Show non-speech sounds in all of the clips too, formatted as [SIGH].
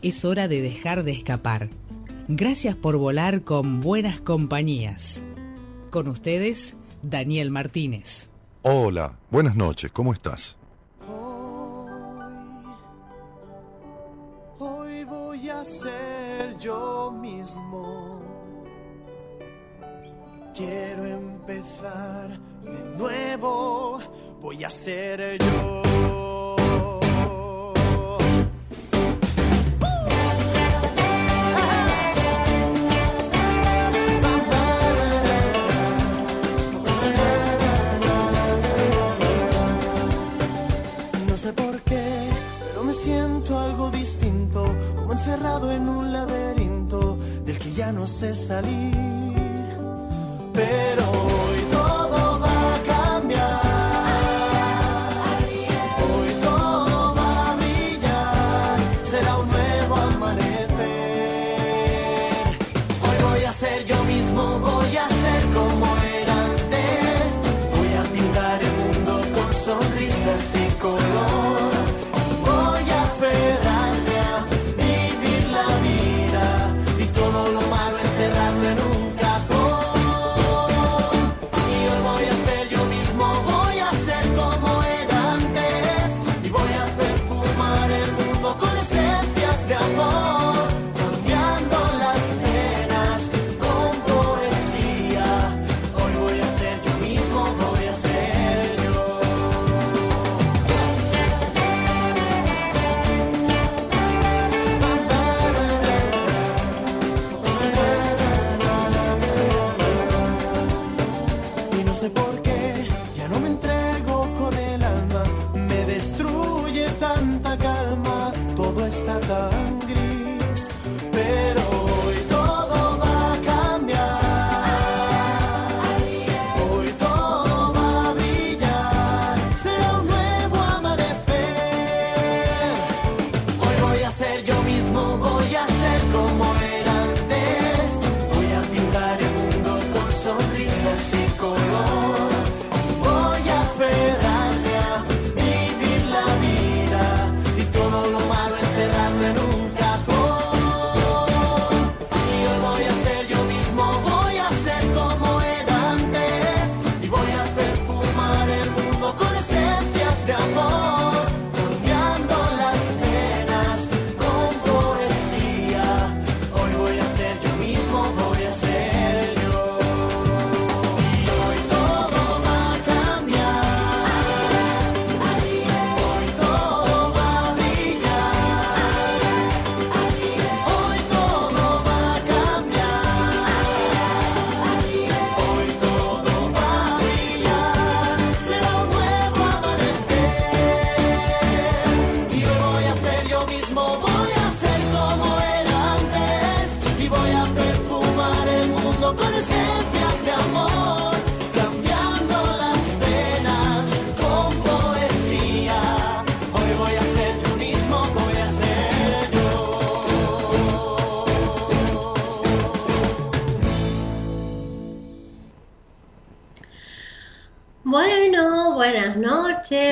Es hora de dejar de escapar. Gracias por volar con buenas compañías. Con ustedes, Daniel Martínez. Hola, buenas noches, ¿cómo estás? Hoy voy a ser yo mismo. Quiero empezar de nuevo. Voy a ser yo. En un laberinto del que ya no sé salir. Pero hoy todo va a cambiar. Hoy todo va a brillar, será un nuevo amanecer. Hoy voy a ser yo mismo, voy a ser como era antes. Voy a pintar el mundo con sonrisas y color.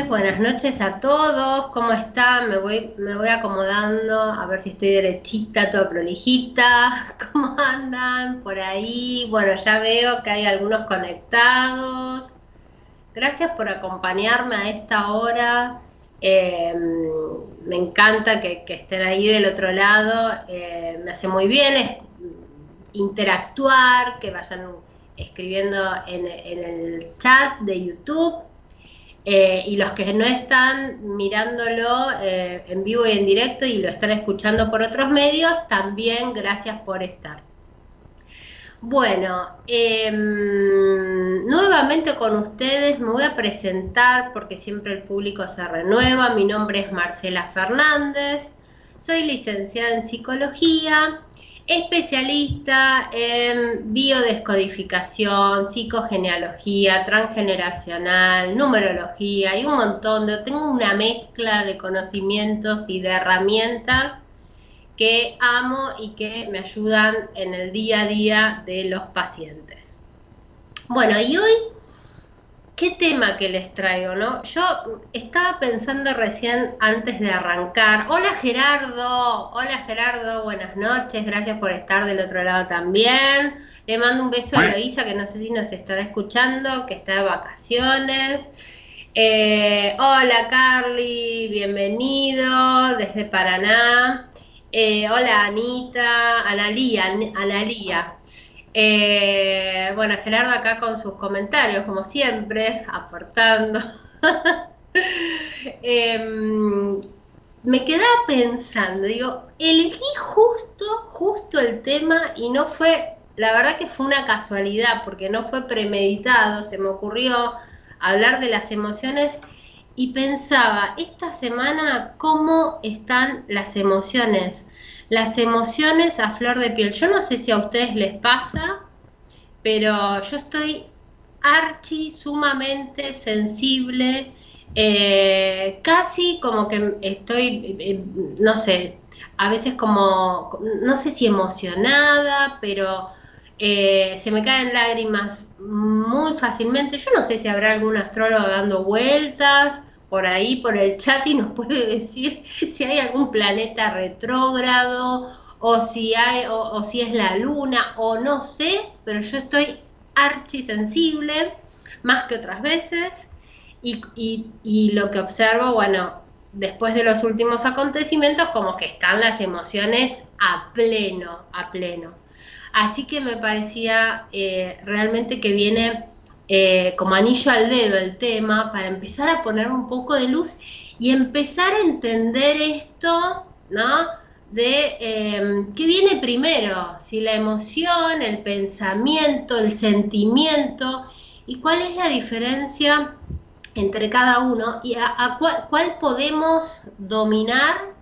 Buenas noches a todos. ¿Cómo están? Me voy, me voy acomodando a ver si estoy derechita, toda prolijita. [LAUGHS] ¿Cómo andan por ahí? Bueno, ya veo que hay algunos conectados. Gracias por acompañarme a esta hora. Eh, me encanta que, estén ahí del otro lado. Eh, me hace muy bien es- interactuar, que vayan escribiendo en, en el chat de YouTube. Eh, y los que no están mirándolo eh, en vivo y en directo y lo están escuchando por otros medios, también gracias por estar. Bueno, em, nuevamente con ustedes me voy a presentar porque siempre el público se renueva. Mi nombre es Marcela Fernández, Soy licenciada en psicología, especialista en biodescodificación, psicogenealogía, transgeneracional, numerología y un montón de... Tengo una mezcla de conocimientos y de herramientas que amo y que me ayudan en el día a día de los pacientes. Bueno, y hoy qué tema que les traigo, ¿no? Yo estaba pensando recién antes de arrancar. Hola Gerardo, hola Gerardo, buenas noches, gracias por estar del otro lado también. Le mando un beso a Eloisa, que no sé si nos estará escuchando, que está de vacaciones. Eh, hola Carly, bienvenido desde Paraná. Eh, hola Anita, Analía, Analía. Eh, bueno, Gerardo acá con sus comentarios, como siempre, aportando. [LAUGHS] Em, me quedaba pensando, digo, elegí justo, justo el tema y no fue, la verdad que fue una casualidad, porque no fue premeditado, se me ocurrió hablar de las emociones y pensaba, esta semana, ¿cómo están las emociones? Las emociones a flor de piel. Yo no sé si a ustedes les pasa, pero yo estoy archi sumamente sensible, eh, casi como que estoy, eh, no sé, a veces como, no sé si emocionada, pero eh, se me caen lágrimas muy fácilmente. Yo no sé si habrá algún astrólogo dando vueltas por ahí, por el chat y nos [LAUGHS] puede decir si hay algún planeta retrógrado o si hay o, si es la luna o no sé, pero yo estoy archisensible más que otras veces y, y lo que observo, bueno, después de los últimos acontecimientos, como que están las emociones a pleno, a pleno. Así que me parecía eh, realmente que viene eh, como anillo al dedo el tema para empezar a poner un poco de luz y empezar a entender esto, ¿no? De eh, qué viene primero, si la emoción, el pensamiento, el sentimiento y cuál es la diferencia entre cada uno y a, cuál, podemos dominar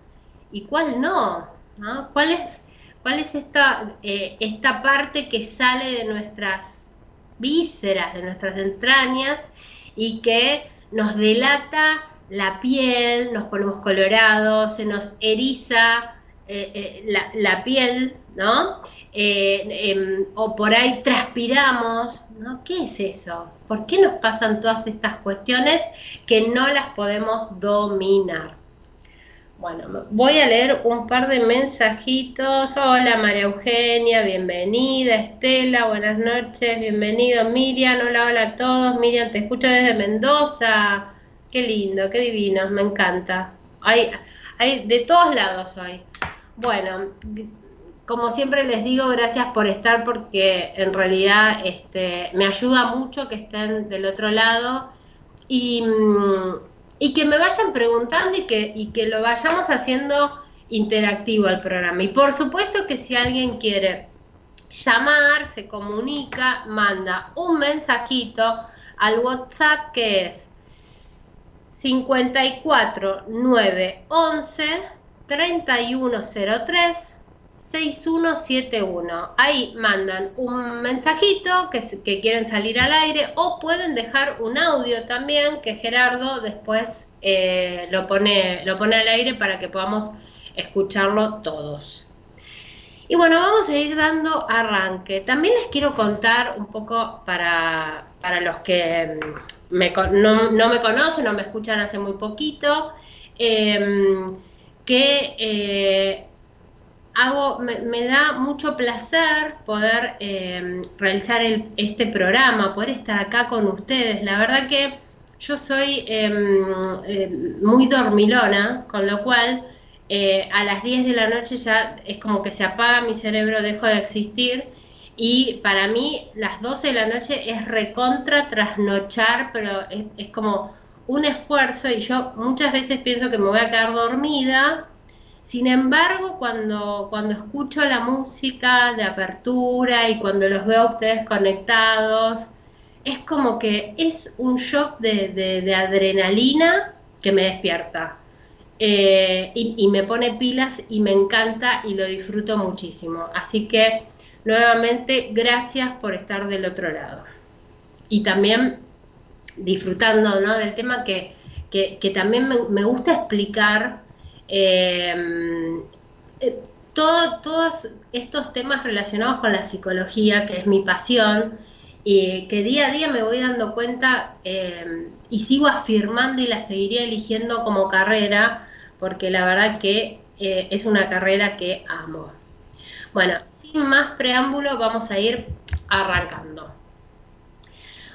y cuál no, ¿no? ¿Cuál es, cuál es esta, eh, esta parte que sale de nuestras vísceras de nuestras entrañas y que nos delata la piel, nos ponemos colorados, se nos eriza eh, eh, la, piel, ¿no? Eh, em, o por ahí transpiramos, ¿no? ¿Qué es eso? ¿Por qué nos pasan todas estas cuestiones que no las podemos dominar? Bueno, voy a leer un par de mensajitos. Hola María Eugenia, bienvenida. Estela, buenas noches, bienvenido. Miriam, hola, hola a todos. Miriam, te escucho desde Mendoza. Qué lindo, qué divino, me encanta. Hay, hay de todos lados hoy. Bueno, como siempre les digo, gracias por estar porque en realidad este, me ayuda mucho que estén del otro lado. Y mm, y que me vayan preguntando y que, y que lo vayamos haciendo interactivo al programa. Y por supuesto que si alguien quiere llamar, se comunica, manda un mensajito al WhatsApp que es 54 911 3103 6171. Ahí mandan un mensajito que, que, quieren salir al aire o pueden dejar un audio también que Gerardo después eh, lo, pone, lo pone al aire para que podamos escucharlo todos. Y bueno, vamos a ir dando arranque. También les quiero contar un poco para, los que no, me conocen o me escuchan hace muy poquito, em, que eh, hago, me, da mucho placer poder em, realizar este programa, poder estar acá con ustedes. La verdad que yo soy em, em, muy dormilona, con lo cual eh, a las 10 de la noche ya es como que se apaga mi cerebro, dejo de existir. Y para mí las 12 de la noche es recontra trasnochar, pero es como un esfuerzo y yo muchas veces pienso que me voy a quedar dormida sin embargo, cuando, cuando escucho la música de apertura y cuando los veo a ustedes conectados, es como que es un shock de, adrenalina que me despierta. eh, y, me pone pilas y me encanta y lo disfruto muchísimo. Así que nuevamente gracias por estar del otro lado. Y también disfrutando del tema que, también me, gusta explicar eh, todos estos temas relacionados con la psicología, que es mi pasión, y que día a día me voy dando cuenta eh, y sigo afirmando y la seguiría eligiendo como carrera, porque la verdad que eh, es una carrera que amo. Bueno, sin más preámbulo, vamos a ir arrancando.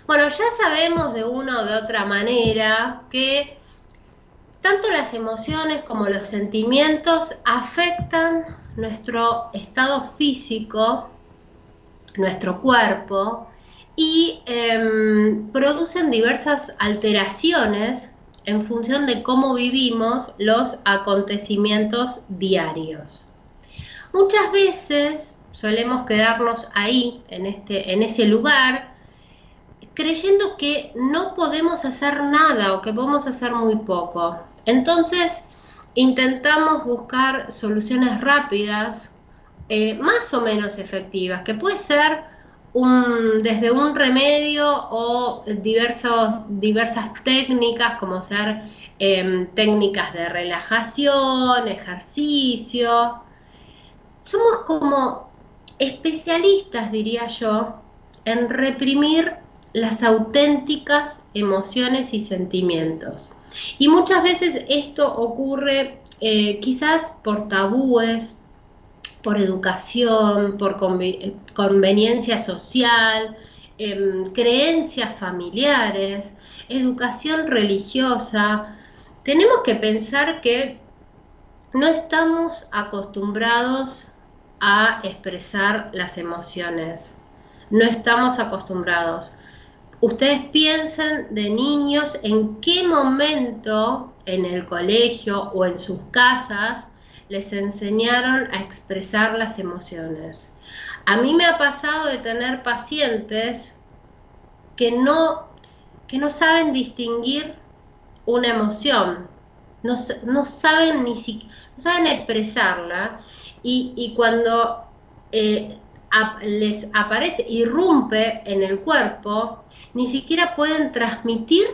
Bueno, ya sabemos de una o de otra manera que tanto las emociones como los sentimientos afectan nuestro estado físico, nuestro cuerpo, y em, producen diversas alteraciones en función de cómo vivimos los acontecimientos diarios. Muchas veces solemos quedarnos ahí, en, este, en ese lugar, creyendo que no podemos hacer nada o que podemos hacer muy poco. Entonces, intentamos buscar soluciones rápidas, eh, más o menos efectivas, que puede ser desde un remedio o diversas técnicas, como ser em, técnicas de relajación, ejercicio. Somos como especialistas, diría yo, en reprimir las auténticas emociones y sentimientos. Y muchas veces esto ocurre eh, quizás por tabúes, por educación, por conveniencia social, em, creencias familiares, educación religiosa. Tenemos que pensar que no estamos acostumbrados a expresar las emociones. No estamos acostumbrados. Ustedes piensen de niños en qué momento en el colegio o en sus casas les enseñaron a expresar las emociones. A mí me ha pasado de tener pacientes que no, que no saben distinguir una emoción, no, saben ni siquiera, no saben expresarla y, cuando eh, les aparece, irrumpe en el cuerpo, ni siquiera pueden transmitir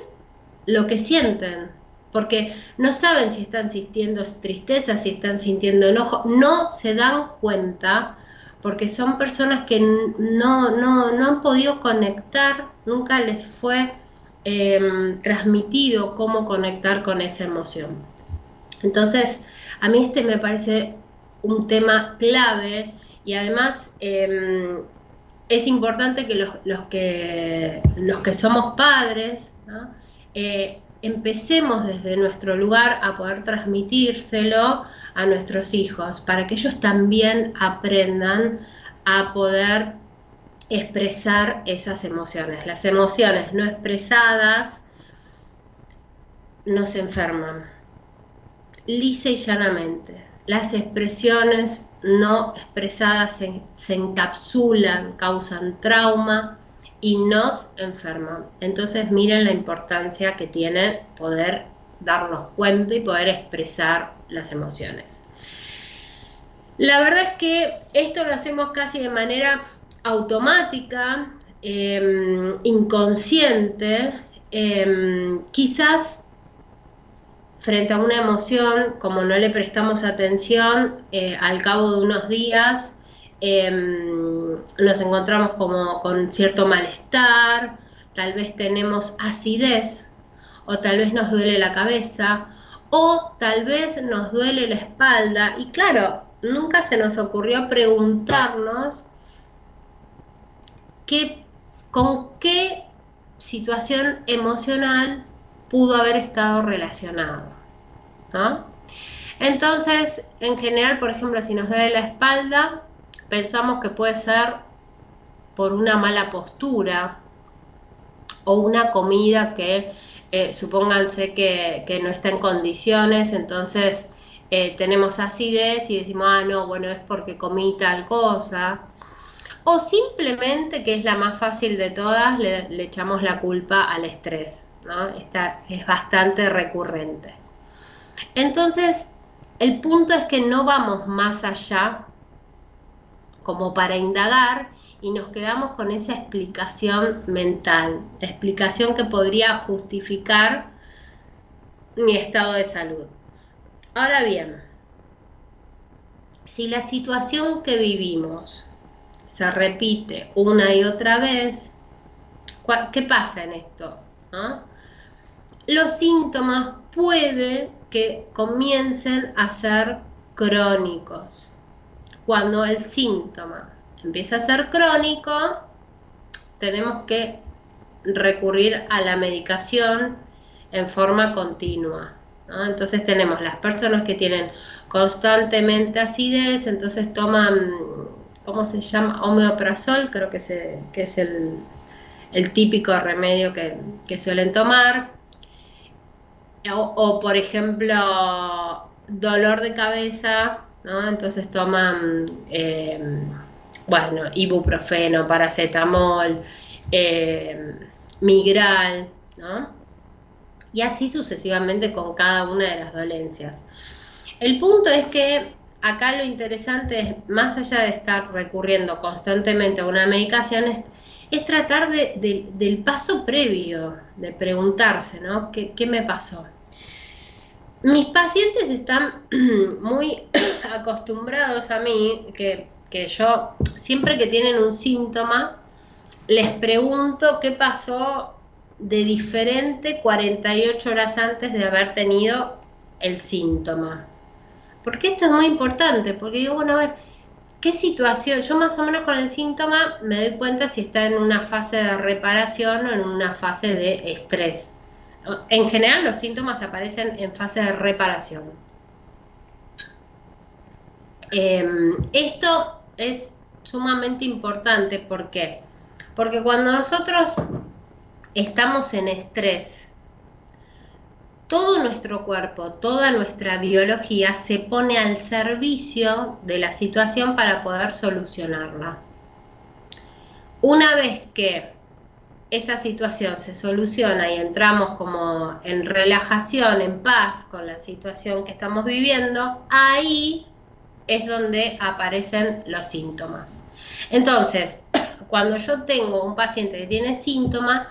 lo que sienten, porque no saben si están sintiendo tristeza, si están sintiendo enojo, no se dan cuenta porque son personas que no, no, no han podido conectar, nunca les fue em, transmitido cómo conectar con esa emoción. Entonces, a mí este me parece un tema clave y además em, es importante que los, que los que somos padres eh, empecemos desde nuestro lugar a poder transmitírselo a nuestros hijos para que ellos también aprendan a poder expresar esas emociones. Las emociones no expresadas nos enferman, lisa y llanamente. Las expresiones no expresadas se, encapsulan, causan trauma y nos enferman. Entonces miren la importancia que tiene poder darnos cuenta y poder expresar las emociones. La verdad es que esto lo hacemos casi de manera automática, em, inconsciente, em, quizás frente a una emoción, como no le prestamos atención, eh, al cabo de unos días em, nos encontramos como con cierto malestar, tal vez tenemos acidez, o tal vez nos duele la cabeza, o tal vez nos duele la espalda. Y claro, nunca se nos ocurrió preguntarnos qué, con qué situación emocional pudo haber estado relacionado. Entonces, en general, por ejemplo, si nos duele la espalda, pensamos que puede ser por una mala postura o una comida que eh, supónganse que, no está en condiciones, entonces eh, tenemos acidez y decimos, ah, no, bueno, es porque comí tal cosa. O simplemente, que es la más fácil de todas, le, le echamos la culpa al estrés. ¿no? Esta es bastante recurrente. Entonces, el punto es que no vamos más allá como para indagar y nos quedamos con esa explicación mental, la explicación que podría justificar mi estado de salud. Ahora bien, si la situación que vivimos se repite una y otra vez, ¿qué pasa en esto? Los síntomas puede que comiencen a ser crónicos. Cuando el síntoma empieza a ser crónico, tenemos que recurrir a la medicación en forma continua. Entonces tenemos las personas que tienen constantemente acidez, entonces toman, ¿cómo se llama? Homeoprazol, creo que, es el, típico remedio que, suelen tomar. O, por ejemplo, dolor de cabeza, Entonces toman, eh, bueno, ibuprofeno, paracetamol, eh, migral, ¿no? Y así sucesivamente con cada una de las dolencias. El punto es que acá lo interesante es, más allá de estar recurriendo constantemente a una medicación, es, tratar del paso previo, de preguntarse, ¿no? ¿Qué, me pasó? Mis pacientes están [CLEARS THROAT] muy [CLEARS THROAT] acostumbrados a mí, que, que yo, siempre que tienen un síntoma, les pregunto qué pasó de diferente 48 horas antes de haber tenido el síntoma. Porque esto es muy importante, porque digo, bueno, a ver, ¿qué situación? Yo más o menos con el síntoma me doy cuenta si está en una fase de reparación o en una fase de estrés. En general los síntomas aparecen en fase de reparación. Em, esto es sumamente importante, ¿por qué? Porque cuando nosotros estamos en estrés, todo nuestro cuerpo, toda nuestra biología se pone al servicio de la situación para poder solucionarla. Una vez que esa situación se soluciona y entramos como en relajación, en paz con la situación que estamos viviendo, ahí es donde aparecen los síntomas. Entonces, [CLEARS THROAT] cuando yo tengo un paciente que tiene síntomas,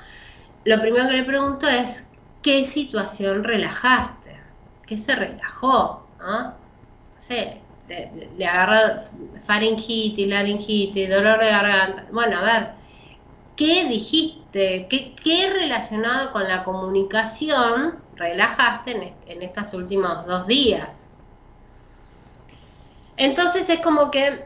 lo primero que le pregunto es, ¿qué situación relajaste? ¿Qué se relajó? ¿no? sé, le, agarra faringitis, laringitis, dolor de garganta. Bueno, a ver, ¿qué dijiste? ¿Qué, relacionado con la comunicación relajaste en, en estos últimos dos días? Entonces es como que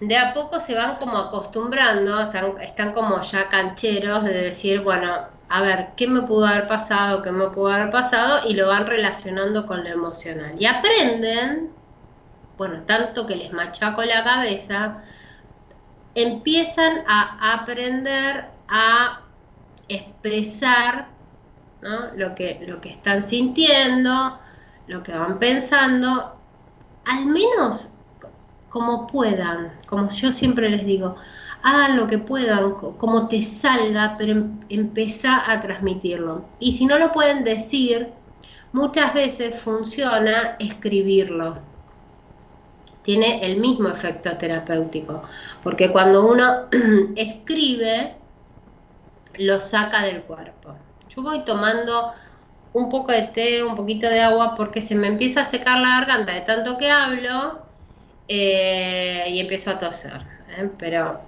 de a poco se van como acostumbrando, están, están como ya cancheros de decir, bueno, a ver, ¿qué me pudo haber pasado? ¿Qué me pudo haber pasado? Y lo van relacionando con lo emocional. Y aprenden, bueno, tanto que les machaco la cabeza, empiezan a aprender a expresar lo, que, lo que están sintiendo, lo que van pensando, al menos como puedan, como yo siempre les digo, hagan lo que puedan, como te salga, pero em, empieza a transmitirlo. Y si no lo pueden decir, muchas veces funciona escribirlo. Tiene el mismo efecto terapéutico, porque cuando uno [CLEARS THROAT] escribe, lo saca del cuerpo. Yo voy tomando un poco de té, un poquito de agua, porque se me empieza a secar la garganta de tanto que hablo eh, y empiezo a toser. ¿eh? Pero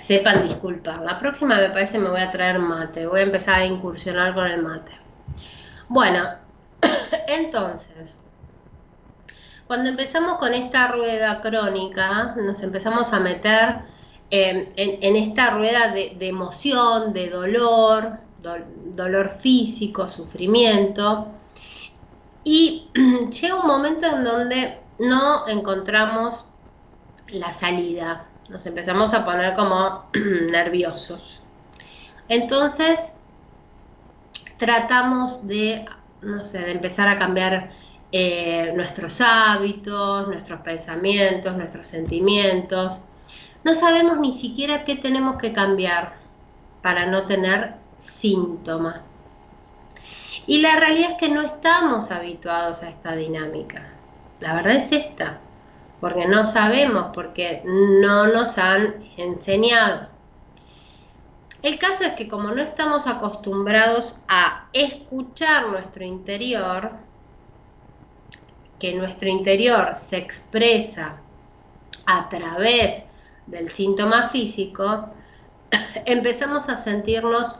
sepan disculpar. La próxima me parece me voy a traer mate, voy a empezar a incursionar con el mate. Bueno, [CLEARS THROAT] entonces, cuando empezamos con esta rueda crónica, nos empezamos a meter en, esta rueda de, emoción, de dolor, dolor físico, sufrimiento, y [CLEARS THROAT] llega un momento en donde no encontramos la salida, nos empezamos a poner como [CLEARS THROAT] nerviosos. Entonces, tratamos de, no sé, de empezar a cambiar eh, nuestros hábitos, nuestros pensamientos, nuestros sentimientos. No sabemos ni siquiera qué tenemos que cambiar para no tener síntomas. Y la realidad es que no estamos habituados a esta dinámica. La verdad es esta, porque no sabemos, porque no nos han enseñado. El caso es que como no estamos acostumbrados a escuchar nuestro interior, que nuestro interior se expresa a través del síntoma físico, [CLEARS THROAT] empezamos a sentirnos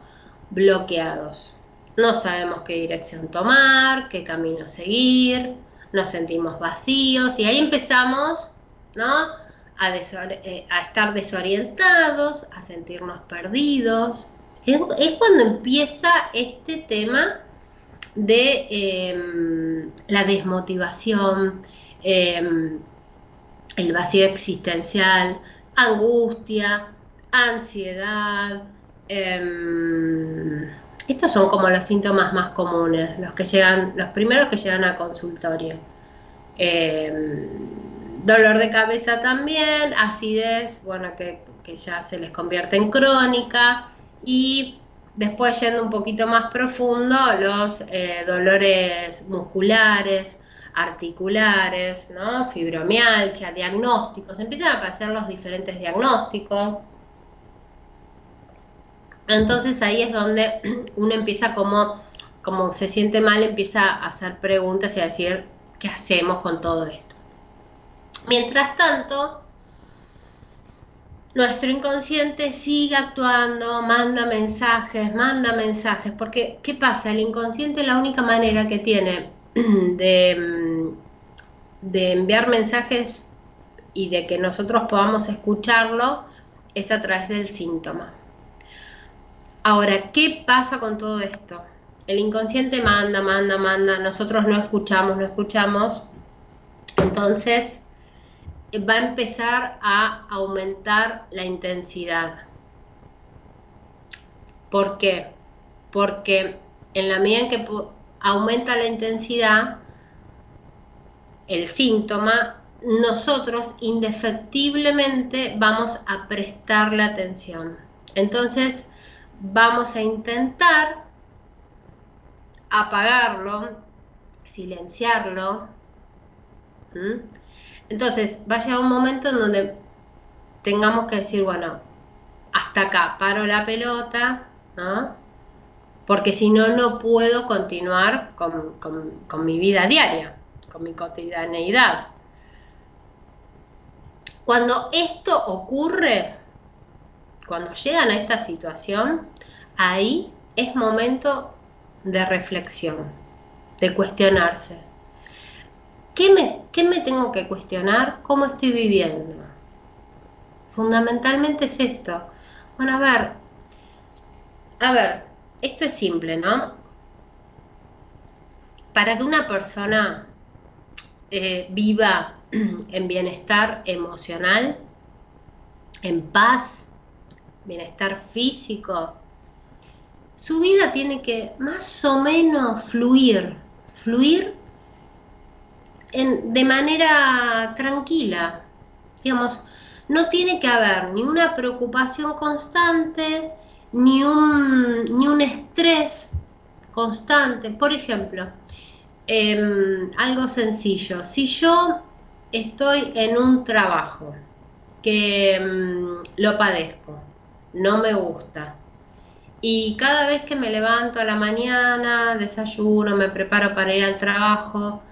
bloqueados. No sabemos qué dirección tomar, qué camino seguir, nos sentimos vacíos y ahí empezamos, ¿no? A, eh, estar desorientados, a sentirnos perdidos. Es, cuando empieza este tema de em, la desmotivación, em, el vacío existencial, angustia, ansiedad, em, estos son como los síntomas más comunes, los que llegan, los primeros que llegan a consultorio. Dolor de cabeza también, acidez, bueno, que, ya se les convierte en crónica y después yendo un poquito más profundo, los eh, dolores musculares, articulares, ¿no? fibromialgia, diagnósticos, empiezan a aparecer los diferentes diagnósticos. Entonces ahí es donde [CLEARS THROAT] uno empieza como, como se siente mal, empieza a hacer preguntas y a decir, ¿qué hacemos con todo esto? Mientras tanto, nuestro inconsciente sigue actuando, manda mensajes, manda mensajes, porque ¿qué pasa? El inconsciente la única manera que tiene [CLEARS THROAT] de, de enviar mensajes y de que nosotros podamos escucharlo es a través del síntoma. Ahora, ¿qué pasa con todo esto? El inconsciente manda, manda, manda, nosotros no escuchamos, no escuchamos. Entonces va a empezar a aumentar la intensidad. ¿Por qué? Porque en la medida en que aumenta la intensidad, el síntoma, nosotros indefectiblemente vamos a prestarle atención. Entonces, vamos a intentar apagarlo, silenciarlo. Entonces, va a llegar un momento en donde tengamos que decir, bueno, hasta acá, paro la pelota, ¿no? Porque si no, no puedo continuar con, con mi vida diaria, con mi cotidianeidad. Cuando esto ocurre, cuando llegan a esta situación, ahí es momento de reflexión, de cuestionarse. ¿Qué me, tengo que cuestionar? ¿Cómo estoy viviendo? Fundamentalmente es esto. Bueno, a ver, a ver, esto es simple, ¿no? Para que una persona eh, viva [CLEARS THROAT] en bienestar emocional, en paz, bienestar físico, su vida tiene que más o menos fluir, fluir de manera tranquila. Digamos, no tiene que haber ni una preocupación constante, ni un, ni un estrés constante. Por ejemplo, em, algo sencillo, si yo estoy en un trabajo que em, lo padezco, no me gusta. Y cada vez que me levanto a la mañana, desayuno, me preparo para ir al trabajo,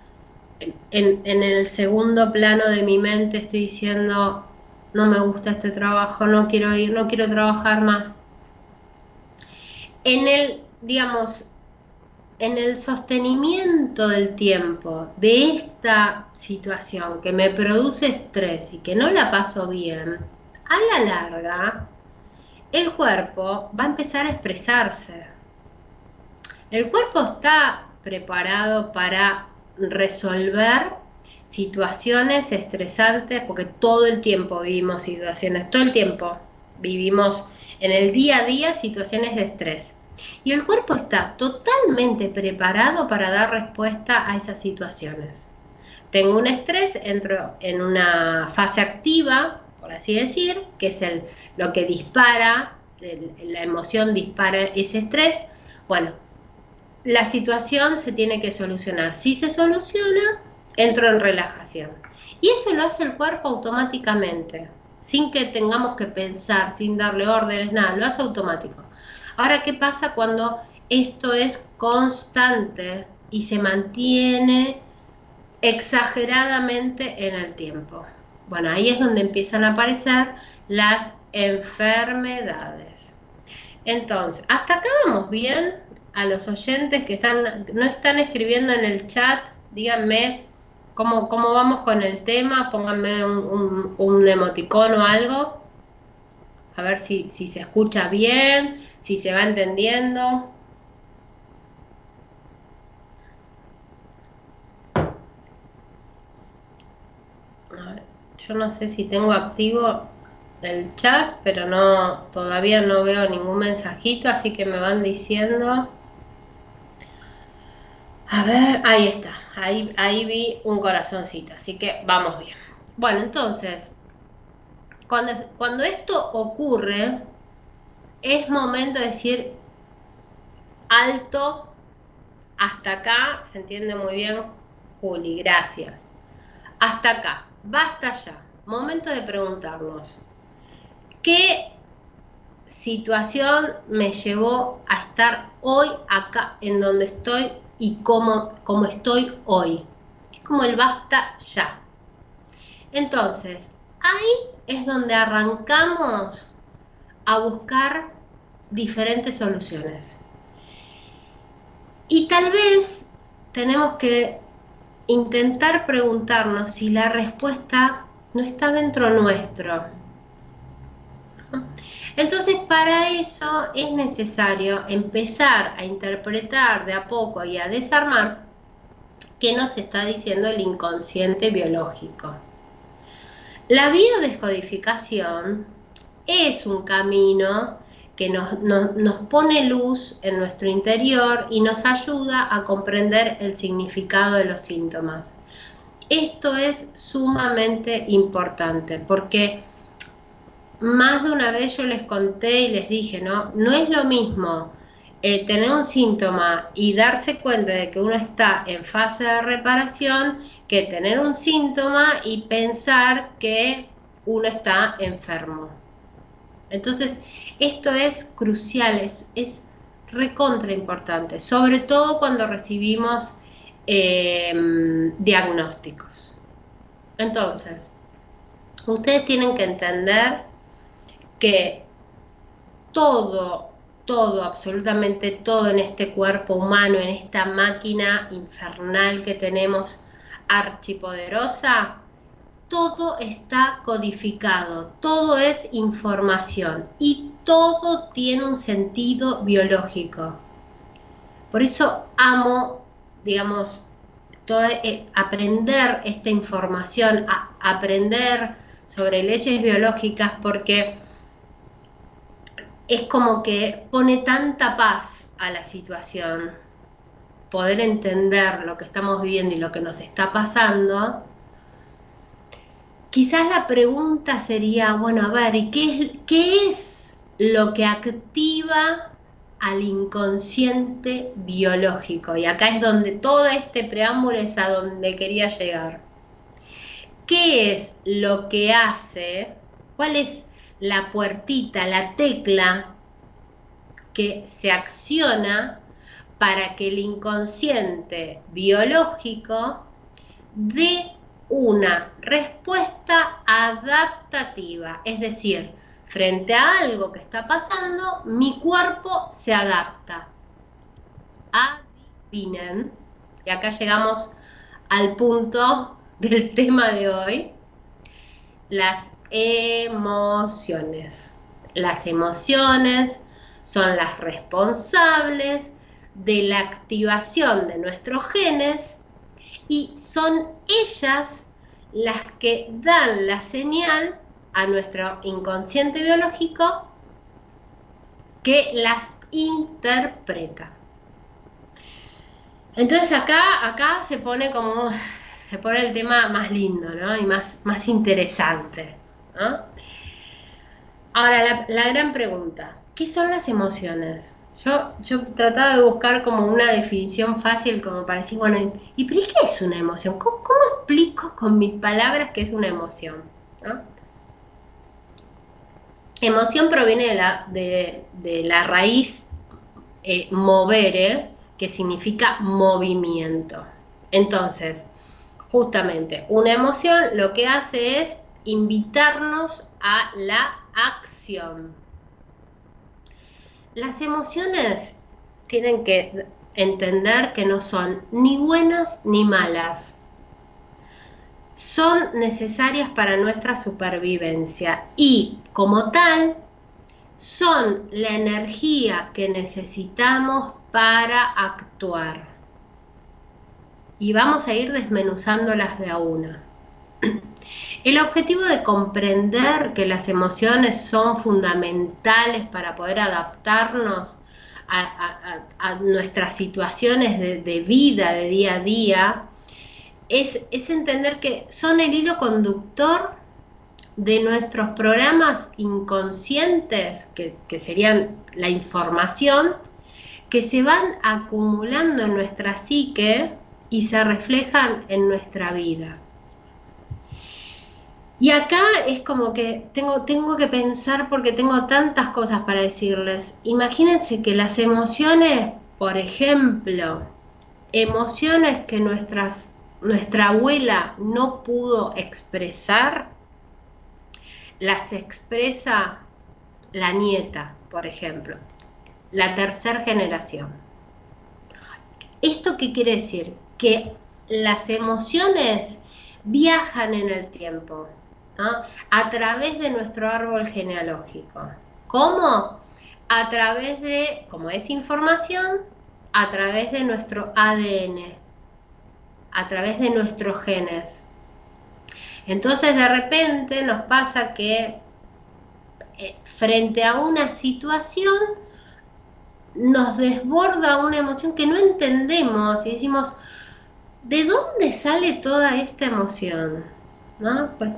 en, el segundo plano de mi mente estoy diciendo, no me gusta este trabajo, no quiero ir, no quiero trabajar más. En el, digamos, en el sostenimiento del tiempo de esta situación que me produce estrés y que no la paso bien, a la larga, el cuerpo va a empezar a expresarse. El cuerpo está preparado para resolver situaciones estresantes, porque todo el tiempo vivimos situaciones, todo el tiempo vivimos en el día a día situaciones de estrés. Y el cuerpo está totalmente preparado para dar respuesta a esas situaciones. Tengo un estrés, entro en una fase activa, por así decir, que es el, lo que dispara, la emoción dispara ese estrés. Bueno, la situación se tiene que solucionar. Si se soluciona, entro en relajación. Y eso lo hace el cuerpo automáticamente, sin que tengamos que pensar, sin darle órdenes, nada, lo hace automático. Ahora, ¿qué pasa cuando esto es constante y se mantiene exageradamente en el tiempo? Bueno, ahí es donde empiezan a aparecer las enfermedades. Entonces, hasta acá vamos bien. A los oyentes que están, no están escribiendo en el chat, díganme cómo, cómo vamos con el tema, pónganme un, un, emoticón o algo. A ver si, si se escucha bien, si se va entendiendo. yo no sé si tengo activo el chat, pero no todavía no veo ningún mensajito, así que me van diciendo. A ver, ahí está, ahí, ahí vi un corazoncito, así que vamos bien. Bueno, entonces, cuando, cuando esto ocurre, es momento de decir alto, hasta acá, se entiende muy bien, Juli, gracias. Hasta acá, basta ya. Momento de preguntarnos, ¿qué situación me llevó a estar hoy acá en donde estoy y cómo, cómo estoy hoy? Es como el basta ya. Entonces, ahí es donde arrancamos a buscar diferentes soluciones. Y tal vez tenemos que intentar preguntarnos si la respuesta no está dentro nuestro. Entonces, para eso es necesario empezar a interpretar de a poco y a desarmar qué nos está diciendo el inconsciente biológico. La biodescodificación es un camino que nos, nos, pone luz en nuestro interior y nos ayuda a comprender el significado de los síntomas. Esto es sumamente importante porque más de una vez yo les conté y les dije, ¿no? No es lo mismo eh, tener un síntoma y darse cuenta de que uno está en fase de reparación que tener un síntoma y pensar que uno está enfermo. Entonces, esto es crucial, es, es recontra importante, sobre todo cuando recibimos em, diagnósticos. Entonces, ustedes tienen que entender que todo, todo, absolutamente todo en este cuerpo humano, en esta máquina infernal que tenemos archipoderosa, todo está codificado, todo es información y todo tiene un sentido biológico. Por eso amo, digamos, eh, aprender esta información, aprender sobre leyes biológicas, porque es como que pone tanta paz a la situación, poder entender lo que estamos viviendo y lo que nos está pasando, quizás la pregunta sería, bueno, a ver, ¿y qué es, qué es lo que activa al inconsciente biológico? Y acá es donde todo este preámbulo es a donde quería llegar. ¿Qué es lo que hace? ¿Cuál es la puertita, la tecla que se acciona para que el inconsciente biológico dé una respuesta adaptativa, es decir, frente a algo que está pasando, mi cuerpo se adapta. Adivinen, y acá llegamos al punto del [LAUGHS] tema de hoy, las emociones. Las emociones son las responsables de la activación de nuestros genes y son ellas las que dan la señal a nuestro inconsciente biológico que las interpreta. Entonces acá, acá se pone como, se pone el tema más lindo, ¿no? Y más, más interesante. Ahora, la, gran pregunta, ¿qué son las emociones? Yo, yo trataba de buscar como una definición fácil como para decir, bueno, ¿y qué es una emoción? ¿Cómo, explico con mis palabras qué es una emoción? Emoción proviene de la, de, de la raíz eh, movere, que significa movimiento. Entonces, justamente, una emoción lo que hace es invitarnos a la acción. Las emociones tienen que entender que no son ni buenas ni malas. Son necesarias para nuestra supervivencia y como tal son la energía que necesitamos para actuar. Y vamos a ir desmenuzándolas de a una. El objetivo de comprender que las emociones son fundamentales para poder adaptarnos a, nuestras situaciones de, vida, de día a día, es, entender que son el hilo conductor de nuestros programas inconscientes, que, serían la información, que se van acumulando en nuestra psique y se reflejan en nuestra vida. Y acá es como que tengo, tengo que pensar porque tengo tantas cosas para decirles. Imagínense que las emociones, por ejemplo, emociones que nuestras, nuestra abuela no pudo expresar, las expresa la nieta, por ejemplo, la tercera generación. ¿Esto qué quiere decir? Que las emociones viajan en el tiempo a través de nuestro árbol genealógico. ¿Cómo? A través de, como es información, a través de nuestro ADN, a través de nuestros genes. Entonces de repente nos pasa que eh, frente a una situación nos desborda una emoción que no entendemos y decimos, ¿de dónde sale toda esta emoción? ¿No? Pues,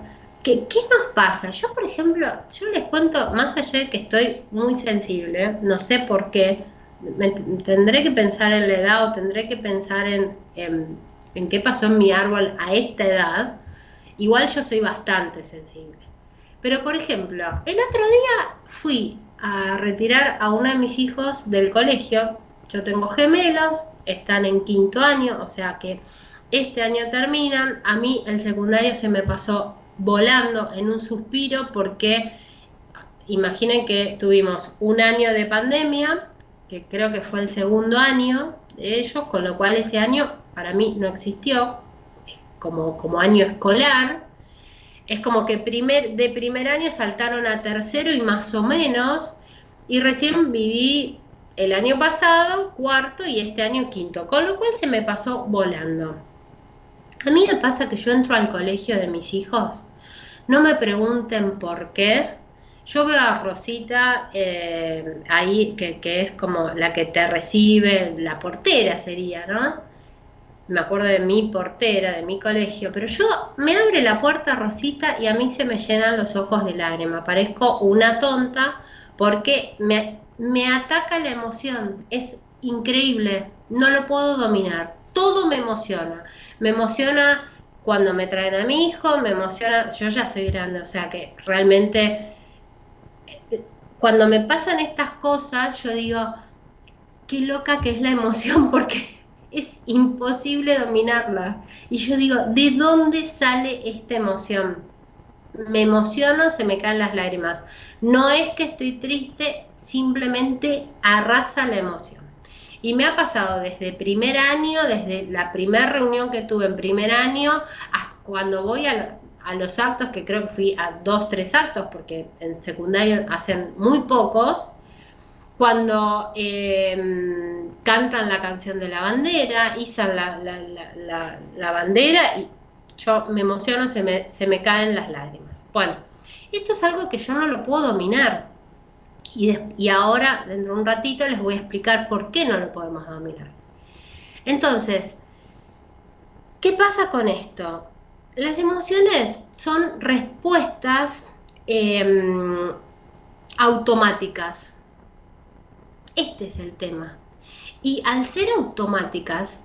¿Qué, nos pasa? Yo, por ejemplo, yo les cuento, más allá de que estoy muy sensible, no sé por qué, tendré que pensar en la edad o tendré que pensar en, en, qué pasó en mi árbol a esta edad, igual yo soy bastante sensible. Pero, por ejemplo, el otro día fui a retirar a uno de mis hijos del colegio, yo tengo gemelos, están en quinto año, o sea que este año terminan, a mí el secundario se me pasó volando en un suspiro porque imaginen que tuvimos un año de pandemia, que creo que fue el segundo año de ellos, con lo cual ese año para mí no existió como, como año escolar. Es como que primer, de primer año saltaron a tercero y más o menos, y recién viví el año pasado cuarto y este año quinto, con lo cual se me pasó volando. A mí me pasa que yo entro al colegio de mis hijos no me pregunten por qué. Yo veo a Rosita eh, ahí, que, es como la que te recibe, la portera sería, ¿no? Me acuerdo de mi portera, de mi colegio, pero yo me abre la puerta Rosita y a mí se me llenan los ojos de lágrima. Parezco una tonta porque me, me ataca la emoción. Es increíble, no lo puedo dominar. Todo me emociona. Me emociona cuando me traen a mi hijo, me emociona, yo ya soy grande, o sea que realmente cuando me pasan estas cosas, yo digo, qué loca que es la emoción [LAUGHS] porque es imposible dominarla. Y yo digo, ¿de dónde sale esta emoción? Me emociono, se me caen las lágrimas. No es que estoy triste, simplemente arrasa la emoción. Y me ha pasado desde primer año, desde la primera reunión que tuve en primer año, hasta cuando voy a, los actos, que creo que fui a dos, tres actos, porque en secundario hacen muy pocos, cuando em, cantan la canción de la bandera, izan la, bandera y yo me emociono, se me caen las lágrimas. Bueno, esto es algo que yo no lo puedo dominar. Y, ahora, dentro de un ratito, les voy a explicar por qué no lo podemos dominar. Entonces, ¿qué pasa con esto? Las emociones son respuestas em, automáticas. Este es el tema. Y al ser automáticas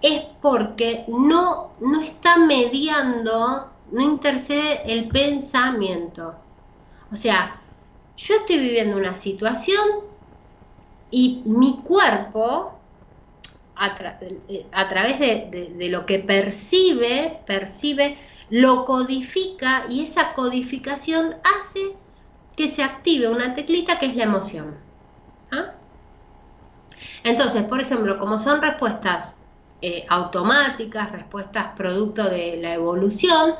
es porque no, no está mediando, no intercede el pensamiento. O sea, yo estoy viviendo una situación y mi cuerpo, a, través de, lo que percibe, percibe, lo codifica y esa codificación hace que se active una teclita que es la emoción. ¿ah? Entonces, por ejemplo, como son respuestas eh, automáticas, respuestas producto de la evolución,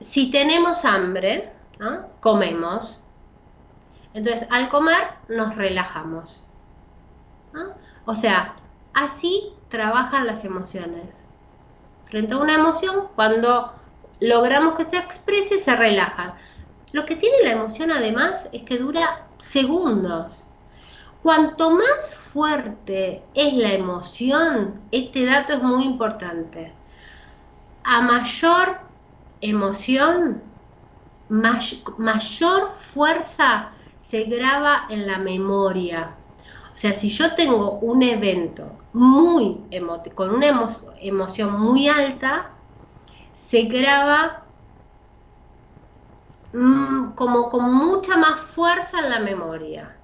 si tenemos hambre, comemos. Entonces, al comer nos relajamos. O sea, así trabajan las emociones. Frente a una emoción, cuando logramos que se exprese, se relaja. Lo que tiene la emoción además es que dura segundos. Cuanto más fuerte es la emoción, este dato es muy importante. A mayor emoción, mayor fuerza se graba en la memoria. O sea, si yo tengo un evento muy con una emoción muy alta, se graba mm, como con mucha más fuerza en la memoria.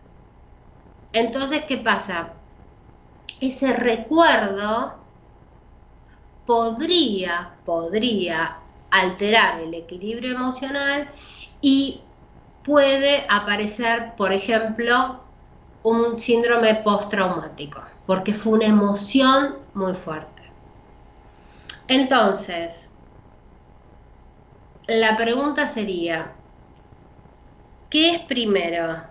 Entonces, ¿qué pasa? Ese recuerdo podría, podría alterar el equilibrio emocional y puede aparecer, por ejemplo, un síndrome postraumático, porque fue una emoción muy fuerte. Entonces, la pregunta sería, ¿qué es primero?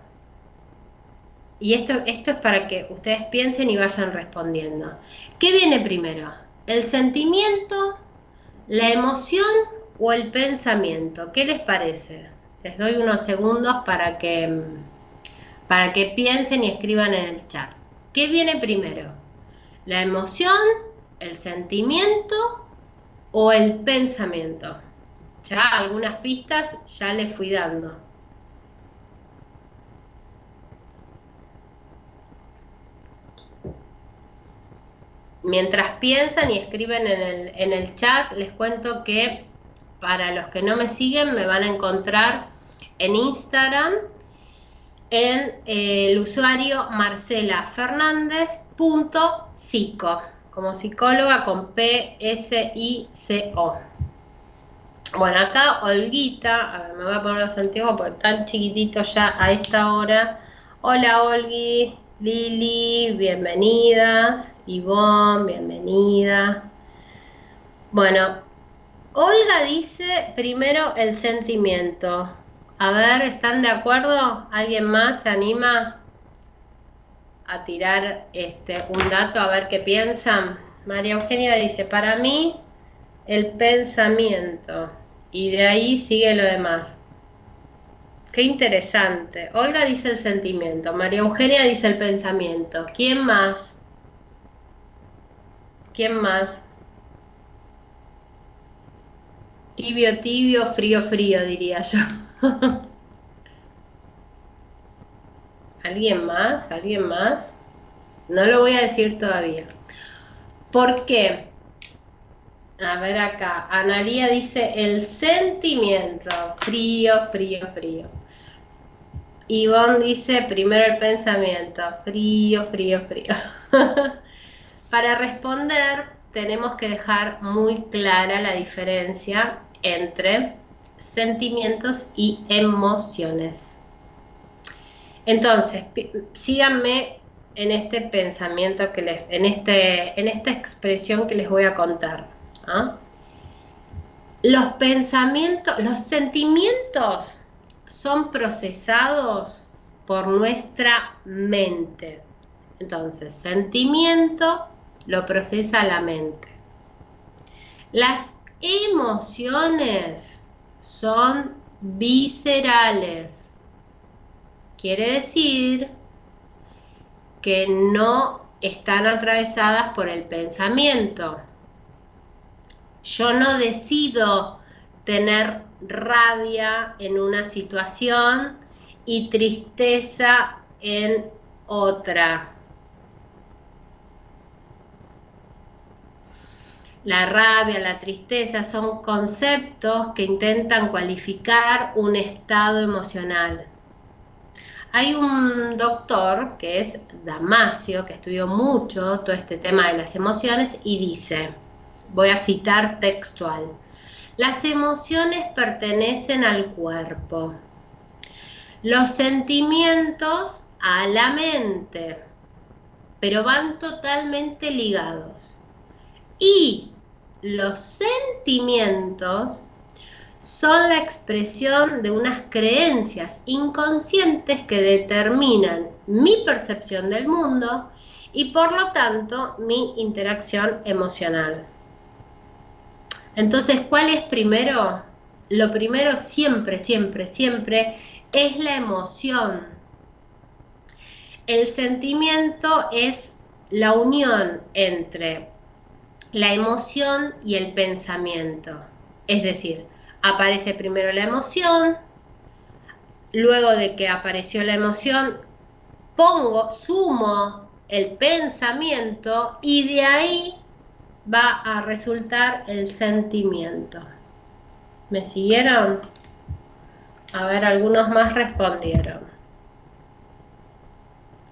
Y esto, esto es para que ustedes piensen y vayan respondiendo. ¿Qué viene primero? ¿El sentimiento, la emoción o el pensamiento? ¿Qué les parece? Les doy unos segundos para que, para que piensen y escriban en el chat. ¿Qué viene primero? ¿La emoción, el sentimiento o el pensamiento? Ya algunas pistas ya les fui dando. Mientras piensan y escriben en el, chat, les cuento que para los que no me siguen me van a encontrar en Instagram en el usuario marcelafernández.psico, como psicóloga con P-S-I-C-O. Bueno, acá Olguita, a ver, me voy a poner los antiguos porque están chiquititos ya a esta hora. Hola Olgui, Lili, bienvenidas. Ivonne, bienvenida. Bueno, Olga dice primero el sentimiento. A ver, ¿están de acuerdo? ¿Alguien más se anima a tirar este, un dato a ver qué piensan? María Eugenia dice, para mí el pensamiento y de ahí sigue lo demás. Qué interesante. Olga dice el sentimiento, María Eugenia dice el pensamiento. ¿Quién más? ¿Quién más? Tibio, tibio, frío, frío, diría yo. [LAUGHS] ¿Alguien más? ¿Alguien más? No lo voy a decir todavía. ¿Por qué? A ver acá, Analía dice el sentimiento, frío, frío, frío. Ivonne dice primero el pensamiento, frío, frío, frío. [LAUGHS] Para responder tenemos que dejar muy clara la diferencia entre sentimientos y emociones. Entonces, síganme en este pensamiento que les, en, este, en esta expresión que les voy a contar. ¿ah? Los pensamientos, los sentimientos son procesados por nuestra mente. Entonces, sentimiento lo procesa la mente. Las emociones son viscerales. Quiere decir que no están atravesadas por el pensamiento. Yo no decido tener rabia en una situación y tristeza en otra. La rabia, la tristeza son conceptos que intentan cualificar un estado emocional. Hay un doctor que es Damasio, que estudió mucho todo este tema de las emociones y dice, voy a citar textual, las emociones pertenecen al cuerpo, los sentimientos a la mente, pero van totalmente ligados. Y los sentimientos son la expresión de unas creencias inconscientes que determinan mi percepción del mundo y por lo tanto mi interacción emocional. Entonces, ¿cuál es primero? Lo primero siempre, siempre, siempre es la emoción. El sentimiento es la unión entre la emoción y el pensamiento. Es decir, aparece primero la emoción, luego de que apareció la emoción, pongo, sumo el pensamiento y de ahí va a resultar el sentimiento. ¿Me siguieron? A ver, algunos más respondieron.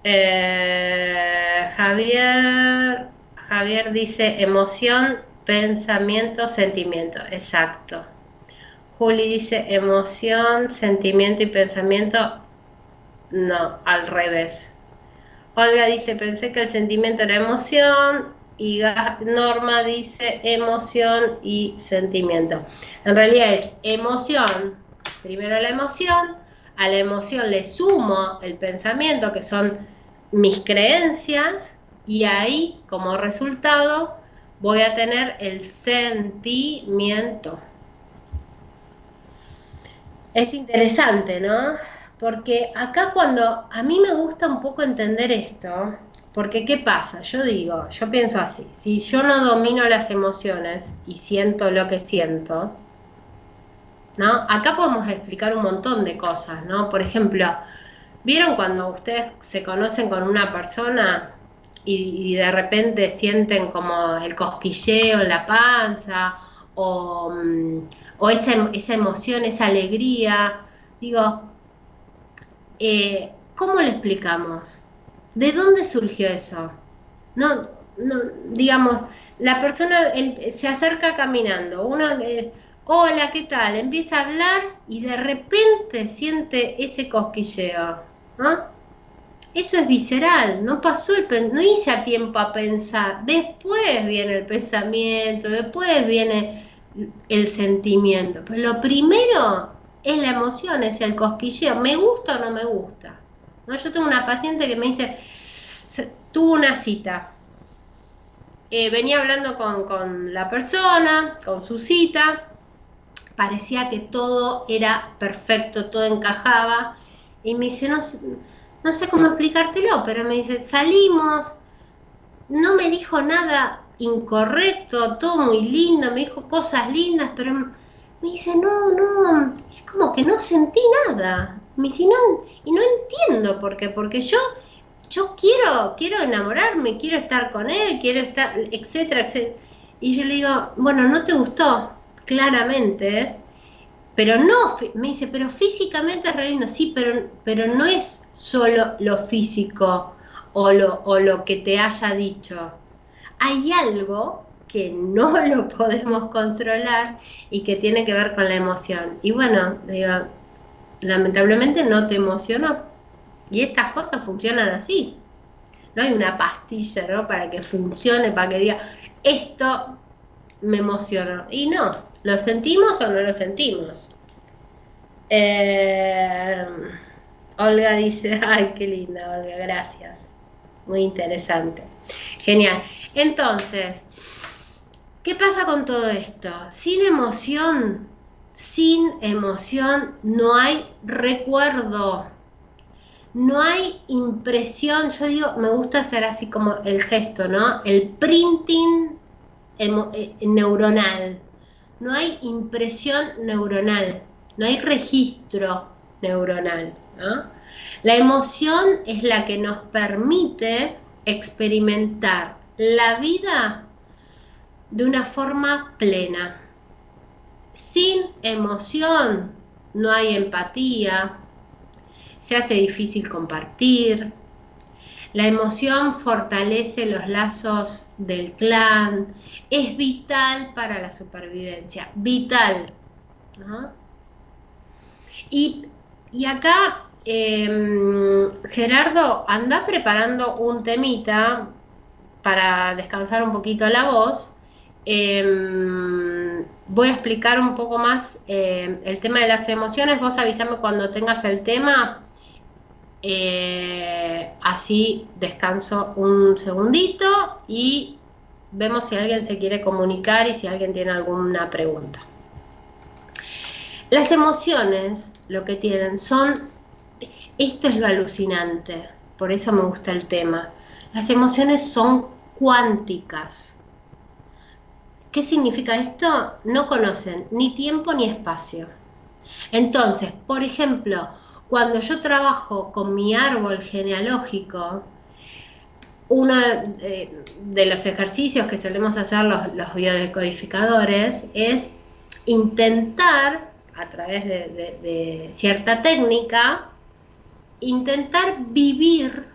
Eh, Javier Javier dice emoción, pensamiento, sentimiento. Exacto. Juli dice emoción, sentimiento y pensamiento. No, al revés. Olga dice pensé que el sentimiento era emoción y Norma dice emoción y sentimiento. En realidad es emoción, primero la emoción, a la emoción le sumo el pensamiento, que son mis creencias, y ahí como resultado voy a tener el sentimiento. Es interesante, ¿no? Porque acá cuando a mí me gusta un poco entender esto, porque ¿qué pasa? Yo digo, yo pienso así, si yo no domino las emociones y siento lo que siento, ¿no? Acá podemos explicar un montón de cosas, ¿no? Por ejemplo, ¿vieron cuando ustedes se conocen con una persona y, de repente sienten como el cosquilleo en la panza o, mm, esa, emoción, esa alegría. Digo, eh, ¿cómo lo explicamos? ¿De dónde surgió eso? No, no digamos, la persona se acerca caminando, uno, eh, hola, ¿qué tal? Empieza a hablar y de repente siente ese cosquilleo, ¿no? Eso es visceral, no pasó el no hice a tiempo a pensar. Después viene el pensamiento, después viene el sentimiento. Pero lo primero es la emoción, es el cosquilleo. ¿Me gusta o no me gusta? ¿No? Yo tengo una paciente que me dice, tuvo una cita. Eh, venía hablando con, con la persona, con su cita, parecía que todo era perfecto, todo encajaba, y me dice, no, no sé cómo explicártelo, pero me dice, salimos, no me dijo nada incorrecto, todo muy lindo, me dijo cosas lindas, pero me dice, no, no, es como que no sentí nada. Me dice, no, y no entiendo por qué, porque yo, yo quiero, quiero enamorarme, quiero estar con él, quiero estar, etcétera, etcétera. Y yo le digo, bueno, no te gustó, claramente, ¿eh? Pero no, me dice, pero físicamente es re sí, pero, pero no es solo lo físico o lo, o lo que te haya dicho. Hay algo que no [LAUGHS] lo podemos controlar y que tiene que ver con la emoción. Y bueno, digo, lamentablemente no te emocionó. Y estas cosas funcionan así. No hay una pastilla, ¿no? Para que funcione, para que diga, esto me emocionó. Y no, ¿Lo sentimos o no lo sentimos? Eh, Olga dice, [LAUGHS] ay, qué linda, Olga, gracias. Muy interesante. Genial. Entonces, ¿qué pasa con todo esto? Sin emoción, sin emoción no hay recuerdo, no hay impresión. Yo digo, me gusta hacer así como el gesto, ¿no? El printing eh, neuronal no hay impresión neuronal, no hay registro neuronal. La emoción es la que nos permite experimentar la vida de una forma plena. Sin emoción no hay empatía, se hace difícil compartir, la emoción fortalece los lazos del clan, es vital para la supervivencia, vital. Y, acá, em, Gerardo, anda preparando un temita para descansar un poquito la voz. Em, voy a explicar un poco más em, el tema de las emociones. Vos avísame cuando tengas el tema eh, así descanso un segundito y vemos si alguien se quiere comunicar y si alguien tiene alguna pregunta. Las emociones lo que tienen son, esto es lo alucinante, por eso me gusta el tema, las emociones son cuánticas. ¿Qué significa esto? No conocen ni tiempo ni espacio. Entonces, por ejemplo, cuando yo trabajo con mi árbol genealógico, uno de, los ejercicios que solemos hacer los, biodecodificadores es intentar, a través de, cierta técnica, intentar vivir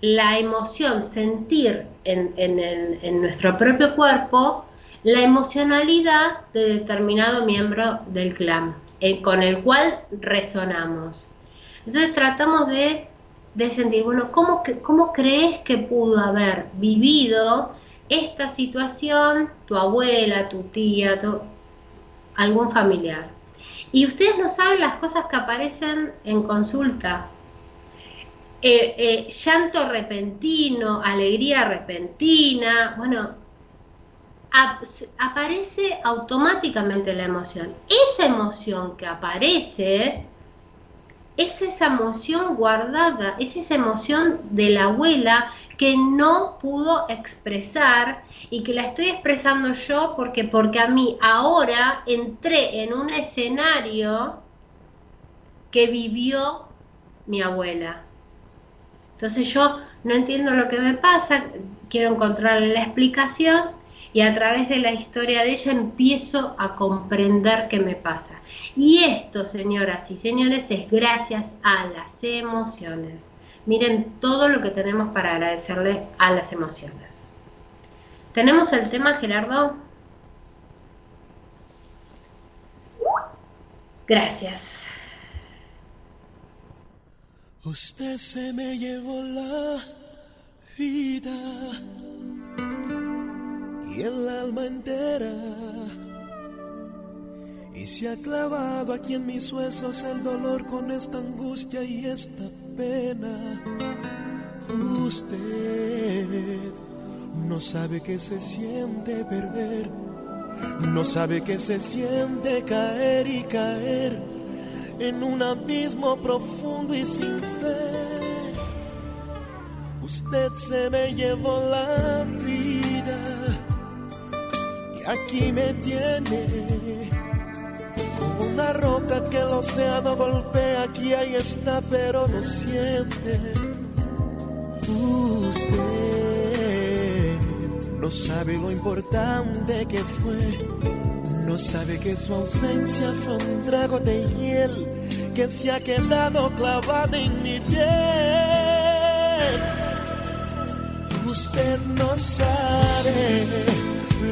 la emoción, sentir en nuestro propio cuerpo la emocionalidad de determinado miembro del clan. Eh, con el cual resonamos. Entonces tratamos de, sentir, bueno, ¿cómo, ¿cómo crees que pudo haber vivido esta situación tu abuela, tu tía, algún familiar? Y ustedes no saben las cosas que aparecen en consulta. Eh, eh, llanto repentino, alegría repentina, bueno, aparece automáticamente la emoción. Esa emoción que aparece es esa emoción guardada, es esa emoción de la abuela que no pudo expresar y que la estoy expresando yo porque porque a mí ahora entré en un escenario que vivió mi abuela. Entonces yo no entiendo lo que me pasa, quiero encontrarle la explicación y a través de la historia de ella empiezo a comprender qué me pasa. Y esto, señoras y señores, es gracias a las emociones. Miren todo lo que tenemos para agradecerle a las emociones. ¿Tenemos el tema, Gerardo? Gracias. Usted se me llevó la vida y el alma entera. Y se ha clavado aquí en mis huesos el dolor con esta angustia y esta pena. Usted no sabe que se siente perder, no sabe que se siente caer y caer en un abismo profundo y sin fe. Usted se me llevó la vida aquí me tiene como una roca que el océano golpea. Aquí ahí está, pero no siente. Usted no sabe lo importante que fue. No sabe que su ausencia fue un trago de hiel que se ha quedado clavado en mi piel. Usted no sabe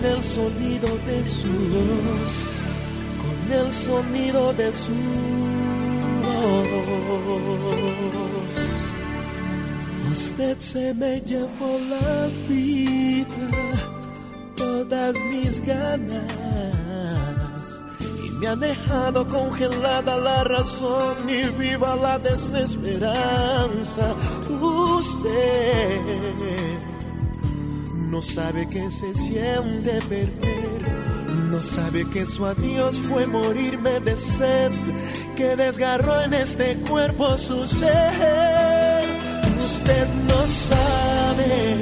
con el sonido de su voz, con el sonido de su voz. Usted se me llevó la vida, todas mis ganas y me ha dejado congelada la razón y viva la desesperanza. Usted no sabe que se siente perder, no sabe que su adiós fue morirme de sed, que desgarró en este cuerpo su ser. Usted no sabe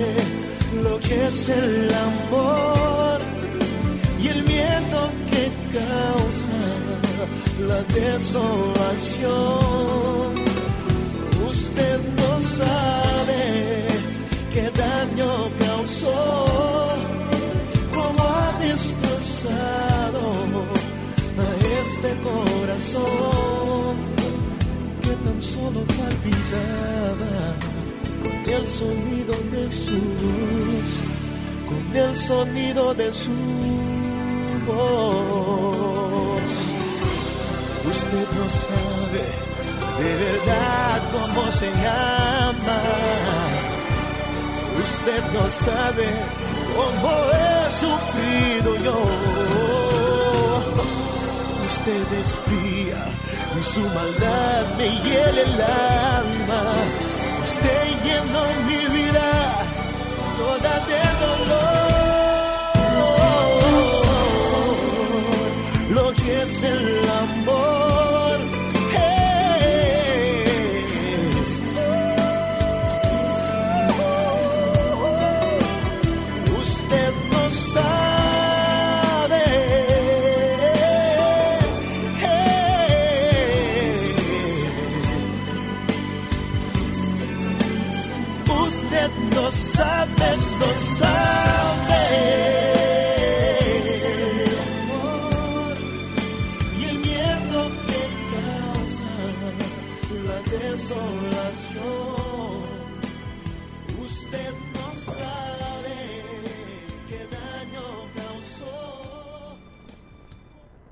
lo que es el amor y el miedo que causa la desolación. Usted no sabe qué daño causó, cómo ha destrozado a este corazón que tan solo palpitaba con el sonido de su voz, con el sonido de su voz. Usted no sabe de verdad cómo se llama. Usted no sabe cómo he sufrido yo. Usted es fría y su maldad me hiela el alma. Usted llenó mi vida toda de dolor. Lo que es el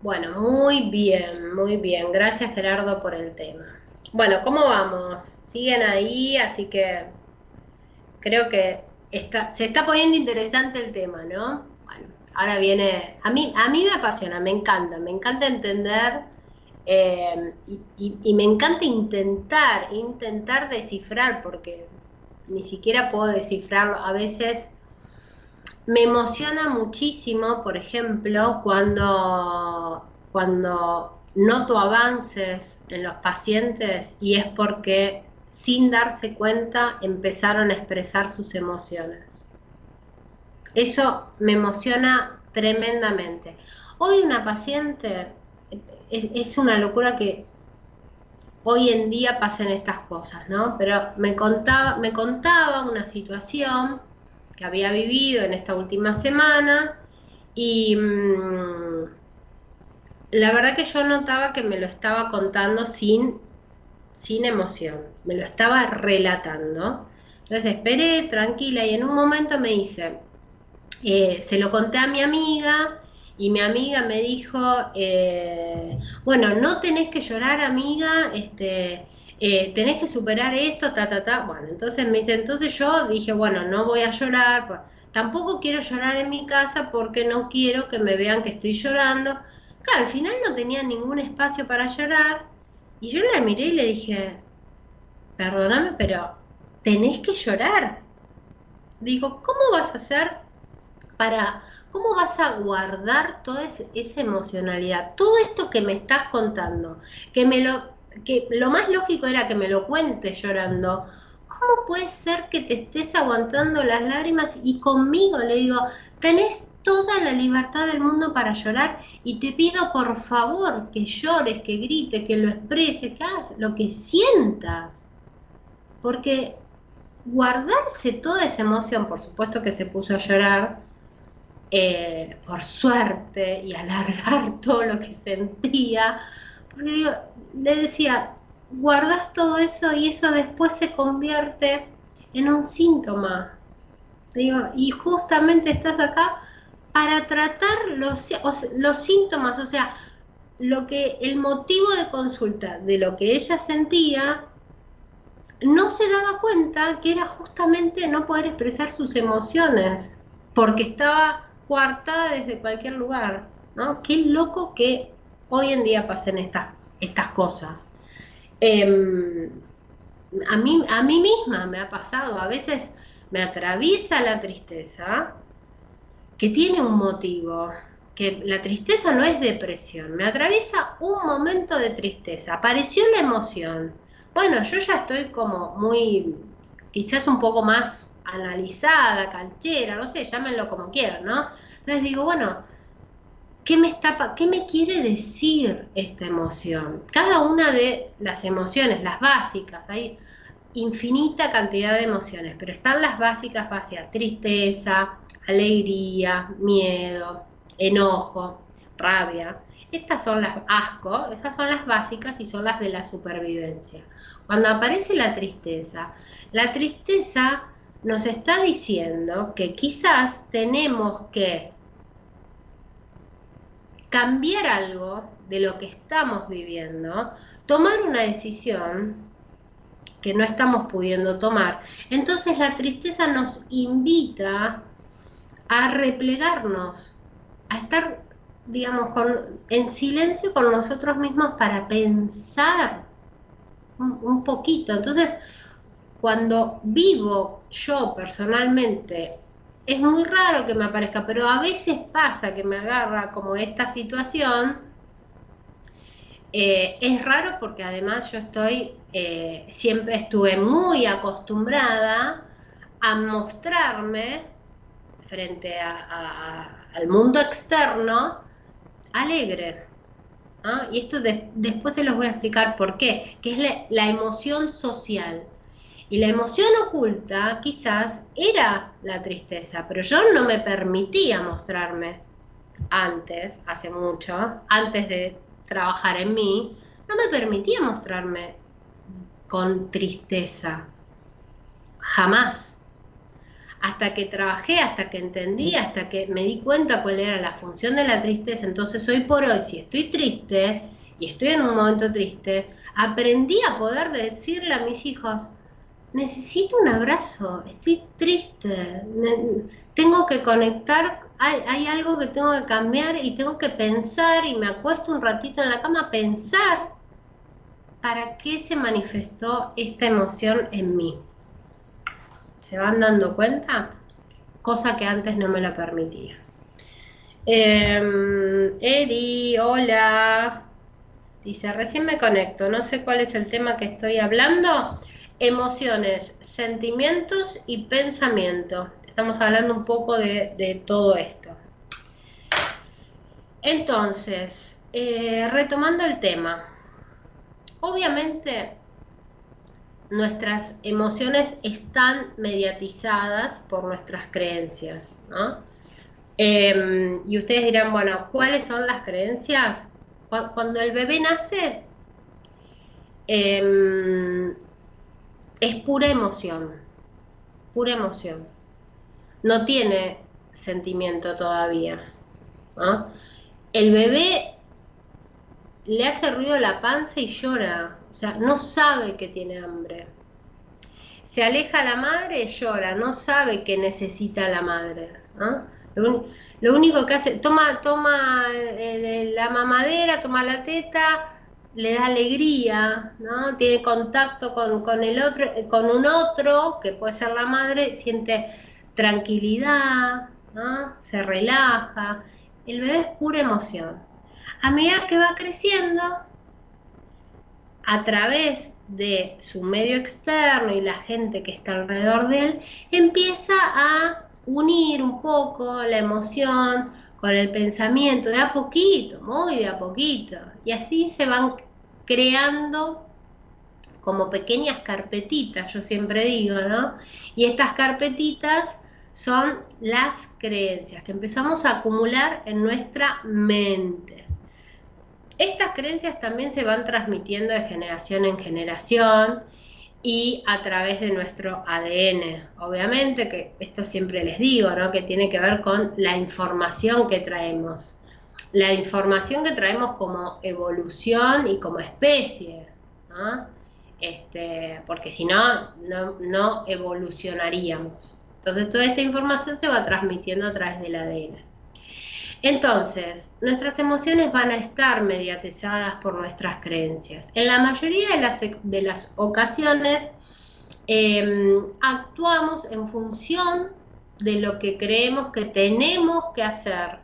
Bueno, muy bien, muy bien. Gracias Gerardo por el tema. Bueno, ¿cómo vamos? Siguen ahí, así que creo que está, se está poniendo interesante el tema, ¿no? Bueno, ahora viene, a mí, a mí me apasiona, me encanta, me encanta entender eh, y, y- y me encanta intentar, intentar descifrar, porque ni siquiera puedo descifrarlo. A veces me emociona muchísimo, por ejemplo, cuando, cuando noto avances en los pacientes y es porque sin darse cuenta empezaron a expresar sus emociones. Eso me emociona tremendamente. Hoy una paciente, es, es una locura que hoy en día pasen estas cosas, ¿no? Pero me contaba, me contaba una situación que había vivido en esta última semana y mm, la verdad que yo notaba que me lo estaba contando sin, sin emoción, me lo estaba relatando. Entonces esperé tranquila y en un momento me dice, eh, se lo conté a mi amiga y mi amiga me dijo, eh, bueno, no tenés que llorar amiga, este, eh, tenés que superar esto, ta, ta, ta. Bueno, entonces me dice, entonces yo dije, bueno, no voy a llorar, pues, tampoco quiero llorar en mi casa porque no quiero que me vean que estoy llorando. Claro, al final no tenía ningún espacio para llorar y yo la miré y le dije, perdóname, pero tenés que llorar. Digo, ¿cómo vas a hacer para, cómo vas a guardar toda es- esa emocionalidad? Todo esto que me estás contando, que me lo, que lo más lógico era que me lo cuentes llorando. ¿Cómo puede ser que te estés aguantando las lágrimas y conmigo le digo, tenés toda la libertad del mundo para llorar y te pido por favor que llores, que grites, que lo expreses, que hagas lo que sientas? Porque guardarse toda esa emoción, por supuesto que se puso a llorar, eh, por suerte, y alargar [LAUGHS] todo lo que sentía, porque digo, le decía, guardas todo eso y eso después se convierte en un síntoma. Digo, y justamente estás acá para tratar los, síntomas, o sea, lo que el motivo de consulta de lo que ella sentía no se daba cuenta que era justamente no poder expresar sus emociones, porque estaba coartada desde cualquier lugar, ¿no? Qué loco que hoy en día pasen estas, estas cosas. Em, a, mí, a mí misma me ha pasado, a veces me atraviesa la tristeza, que tiene un motivo, que la tristeza no es depresión, me atraviesa un momento de tristeza, apareció la emoción. Bueno, yo ya estoy como muy, quizás un poco más analizada, canchera, no sé, llámenlo como quieran, ¿no? Entonces digo, bueno, ¿qué me, está, ¿qué me quiere decir esta emoción? Cada una de las emociones, las básicas, hay infinita cantidad de emociones, pero están las básicas, básicas, tristeza, alegría, miedo, enojo, rabia. Estas son las asco, esas son las básicas y son las de la supervivencia. Cuando aparece la tristeza, la tristeza nos está diciendo que quizás tenemos que cambiar algo de lo que estamos viviendo, tomar una decisión que no estamos pudiendo tomar. Entonces la tristeza nos invita a replegarnos, a estar, digamos, en silencio con nosotros mismos para pensar un poquito. Entonces, cuando vivo yo personalmente, es muy raro que me aparezca, pero a veces pasa que me agarra como esta situación. Eh, es raro porque además yo estoy, eh, siempre estuve muy acostumbrada a mostrarme frente al mundo externo alegre. Y esto después se los voy a explicar por qué, que es la emoción social. Y la emoción oculta quizás era la tristeza, pero yo no me permitía mostrarme antes, hace mucho, antes de trabajar en mí, no me permitía mostrarme con tristeza. Jamás. Hasta que trabajé, hasta que entendí, hasta que me di cuenta cuál era la función de la tristeza. Entonces hoy por hoy, si estoy triste y estoy en un momento triste, aprendí a poder decirle a mis hijos, necesito un abrazo, estoy triste, tengo que conectar, hay, algo que tengo que cambiar y tengo que pensar y me acuesto un ratito en la cama a pensar para qué se manifestó esta emoción en mí. ¿Se van dando cuenta? Cosa que antes no me la permitía. Eh, Eri, hola. Dice, recién me conecto, no sé cuál es el tema que estoy hablando emociones, sentimientos y pensamiento. Estamos hablando un poco de, todo esto. Entonces, eh, retomando el tema, obviamente nuestras emociones están mediatizadas por nuestras creencias, em, y ustedes dirán, bueno, ¿cuáles son las creencias? Cuando el bebé nace, em, es pura emoción, pura emoción. No tiene sentimiento todavía. El bebé le hace ruido la panza y llora, o sea, no sabe que tiene hambre. Se aleja la madre, llora, no sabe que necesita la madre. Lo, único que hace, toma, toma la mamadera, toma la teta, le da alegría, ¿no? Tiene contacto con, el otro, con un otro, que puede ser la madre, siente tranquilidad, ¿no? Se relaja. El bebé es pura emoción. A medida que va creciendo, a través de su medio externo y la gente que está alrededor de él, empieza a unir un poco la emoción con el pensamiento, de a poquito, muy de a poquito. Y así se van creando como pequeñas carpetitas, yo siempre digo, ¿no? Y estas carpetitas son las creencias que empezamos a acumular en nuestra mente. Estas creencias también se van transmitiendo de generación en generación y a través de nuestro ADN. Obviamente que esto siempre les digo, ¿no? Que tiene que ver con la información que traemos la información que traemos como evolución y como especie, este, porque si no, no, evolucionaríamos. Entonces toda esta información se va transmitiendo a través del ADN. Entonces, nuestras emociones van a estar mediatizadas por nuestras creencias. En la mayoría de las, de las ocasiones em, actuamos en función de lo que creemos que tenemos que hacer.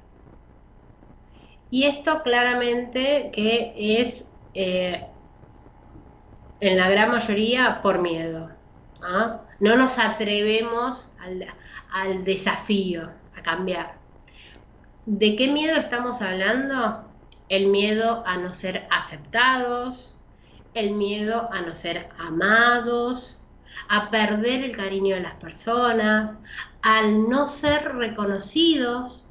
Y esto claramente que es eh, en la gran mayoría por miedo. ¿ah? No nos atrevemos al, desafío, a cambiar. ¿De qué miedo estamos hablando? El miedo a no ser aceptados, el miedo a no ser amados, a perder el cariño de las personas, al no ser reconocidos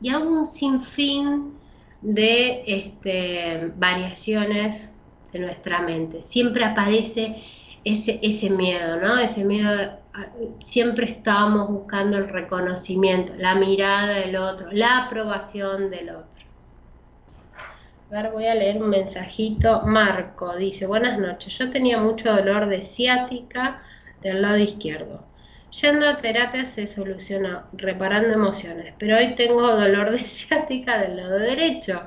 y a un sinfín de este, variaciones de nuestra mente. Siempre aparece ese, ese miedo, ¿no? Ese miedo, siempre estamos buscando el reconocimiento, la mirada del otro, la aprobación del otro. A ver, voy a leer un mensajito. Marco dice, buenas noches, yo tenía mucho dolor de ciática del lado izquierdo. Yendo a terapia se solucionó, reparando emociones, pero hoy tengo dolor de ciática del lado derecho.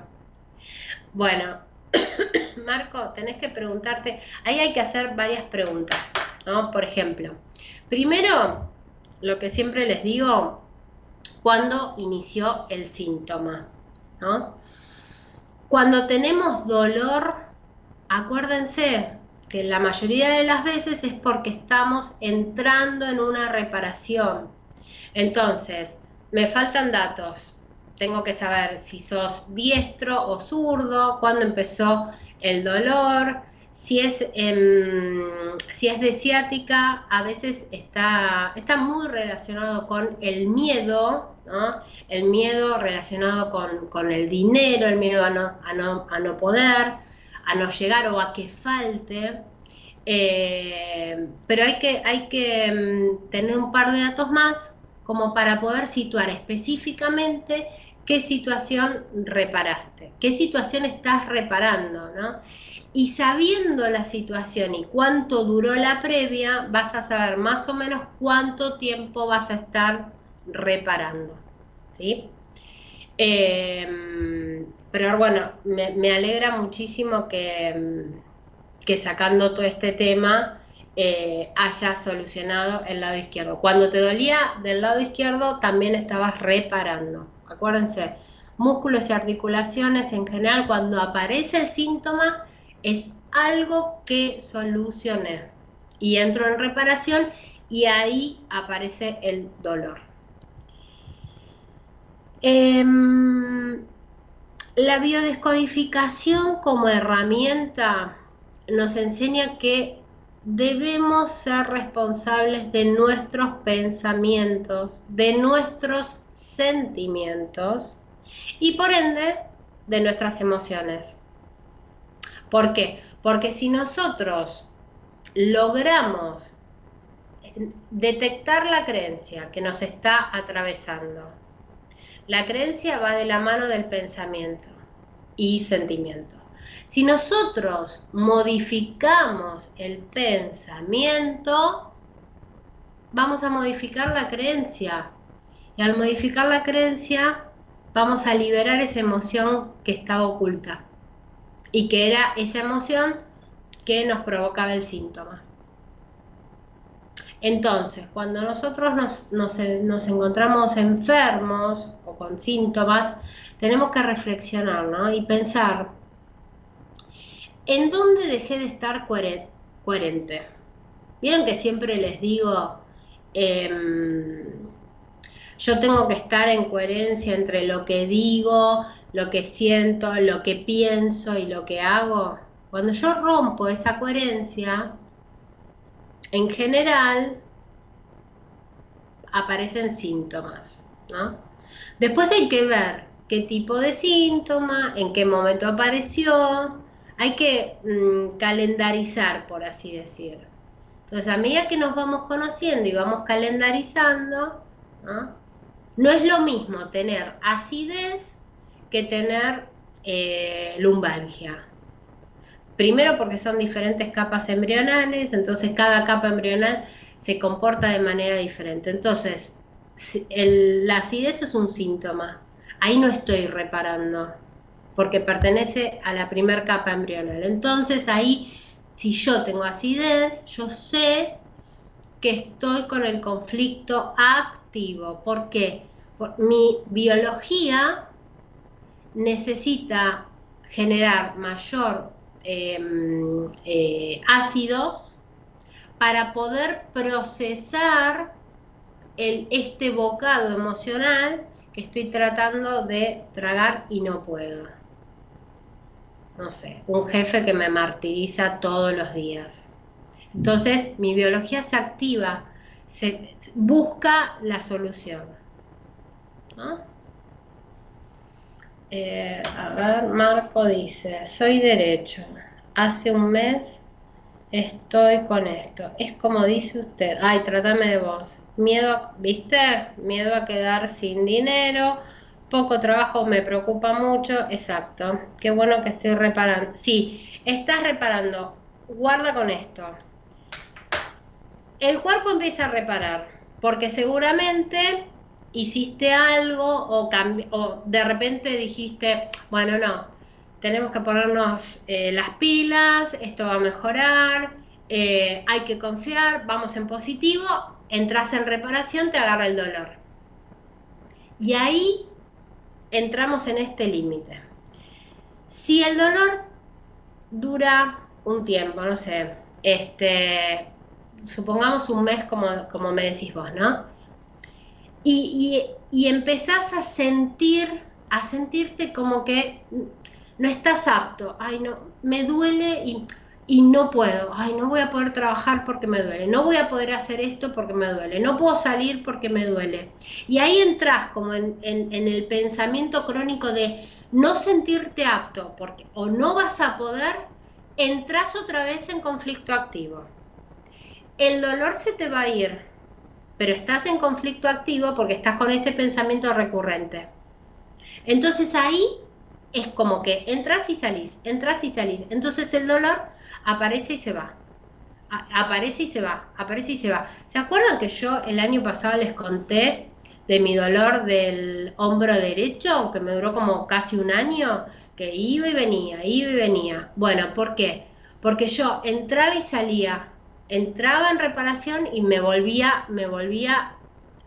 Bueno, [COUGHS] Marco, tenés que preguntarte, ahí hay que hacer varias preguntas, ¿no? Por ejemplo, primero, lo que siempre les digo, ¿cuándo inició el síntoma? ¿no? Cuando tenemos dolor, acuérdense que la mayoría de las veces es porque estamos entrando en una reparación. Entonces, me faltan datos tengo que saber si sos diestro o zurdo, cuándo empezó el dolor, si es, si es de ciática, a veces está, está muy relacionado con el miedo, ¿no? el miedo relacionado con, el dinero, el miedo a no, a no, a no poder, a no llegar o a que falte. Eh, pero hay que, hay que mm, tener un par de datos más como para poder situar específicamente qué situación reparaste, qué situación estás reparando, ¿no? Y sabiendo la situación y cuánto duró la previa, vas a saber más o menos cuánto tiempo vas a estar reparando, ¿sí? Em, pero bueno, me, alegra muchísimo que, que, sacando todo este tema eh, haya solucionado el lado izquierdo. Cuando te dolía del lado izquierdo, también estabas reparando. Acuérdense, músculos y articulaciones en general, cuando aparece el síntoma, es algo que solucioné. Y entro en reparación y ahí aparece el dolor. Em, la biodescodificación como herramienta nos enseña que debemos ser responsables de nuestros pensamientos, de nuestros sentimientos y por ende de nuestras emociones. ¿Por qué? Porque si nosotros logramos detectar la creencia que nos está atravesando, la creencia va de la mano del pensamiento y sentimiento. Si nosotros modificamos el pensamiento, vamos a modificar la creencia y al modificar la creencia, vamos a liberar esa emoción que estaba oculta y que era esa emoción que nos provocaba el síntoma. Entonces, cuando nosotros nos, nos, encontramos enfermos o con síntomas, tenemos que reflexionar y pensar, ¿en dónde dejé de estar coherente? Vieron que siempre les digo, em, yo tengo que estar en coherencia entre lo que digo, lo que siento, lo que pienso y lo que hago. Cuando yo rompo esa coherencia, en general aparecen síntomas, ¿no? Después hay que ver qué tipo de síntoma, en qué momento apareció, hay que mm, calendarizar, por así decir. Entonces, a medida que nos vamos conociendo y vamos calendarizando, ¿no? Es lo mismo tener acidez que tener eh, lumbalgia. Primero porque son diferentes capas embrionales, entonces cada capa embrional se comporta de manera diferente. Entonces, la acidez es un síntoma. ahí no estoy reparando, porque pertenece a la primera capa embrional. Entonces ahí, si yo tengo acidez, yo sé que estoy con el conflicto activo. ¿Por qué? mi biología necesita generar mayor em, eh, ácido para poder procesar este bocado emocional que estoy tratando de tragar y no puedo. No sé, un jefe que me martiriza todos los días. Entonces mi biología se activa, se busca la solución. Eh, a ver, Marco dice, soy derecho, hace un mes estoy con esto. Es como dice usted, ay, trátame de vos. Miedo, ¿viste? Miedo a quedar sin dinero, poco trabajo me preocupa mucho, exacto. Qué bueno que estoy reparando. Sí, estás reparando, guarda con esto. El cuerpo empieza a reparar, porque seguramente hiciste algo o, o de repente dijiste, bueno, no, tenemos que ponernos eh, las pilas, esto va a mejorar, eh, hay que confiar, vamos en positivo, entras en reparación, te agarra el dolor. Y ahí entramos en este límite. Si el dolor dura un tiempo, no sé, este, supongamos un mes como, como me decís vos, ¿no? y, y, empezás a sentir, a sentirte como que no estás apto, ay no, me duele y, y, no puedo, ay no voy a poder trabajar porque me duele, no voy a poder hacer esto porque me duele, no puedo salir porque me duele. Y ahí entras como en, en, el pensamiento crónico de no sentirte apto porque o no vas a poder, entras otra vez en conflicto activo. El dolor se te va a ir, pero estás en conflicto activo porque estás con este pensamiento recurrente. Entonces ahí es como que entras y salís, entras y salís. Entonces el dolor aparece y se va. aparece y se va, aparece y se va. ¿Se acuerdan que yo el año pasado les conté de mi dolor del hombro derecho, que me duró como casi un año, que iba y venía, iba y venía? Bueno, ¿por qué? Porque yo entraba y salía entraba en reparación y me volvía, me volvía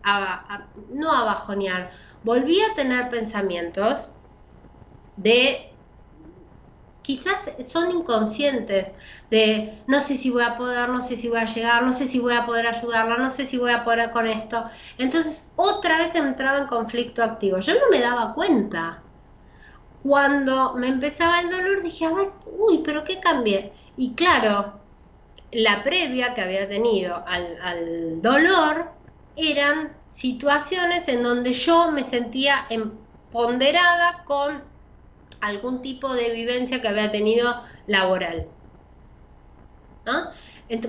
a, no a bajonear, volvía a tener pensamientos de quizás son inconscientes de no sé si voy a poder, no sé si voy a llegar, no sé si voy a poder ayudarla, no sé si voy a poder con esto. Entonces otra vez entraba en conflicto activo. Yo no me daba cuenta. Cuando me empezaba el dolor dije, a ver, uy, pero ¿qué cambié? Y claro, la previa que había tenido al, dolor eran situaciones en donde yo me sentía empoderada con algún tipo de vivencia que había tenido laboral.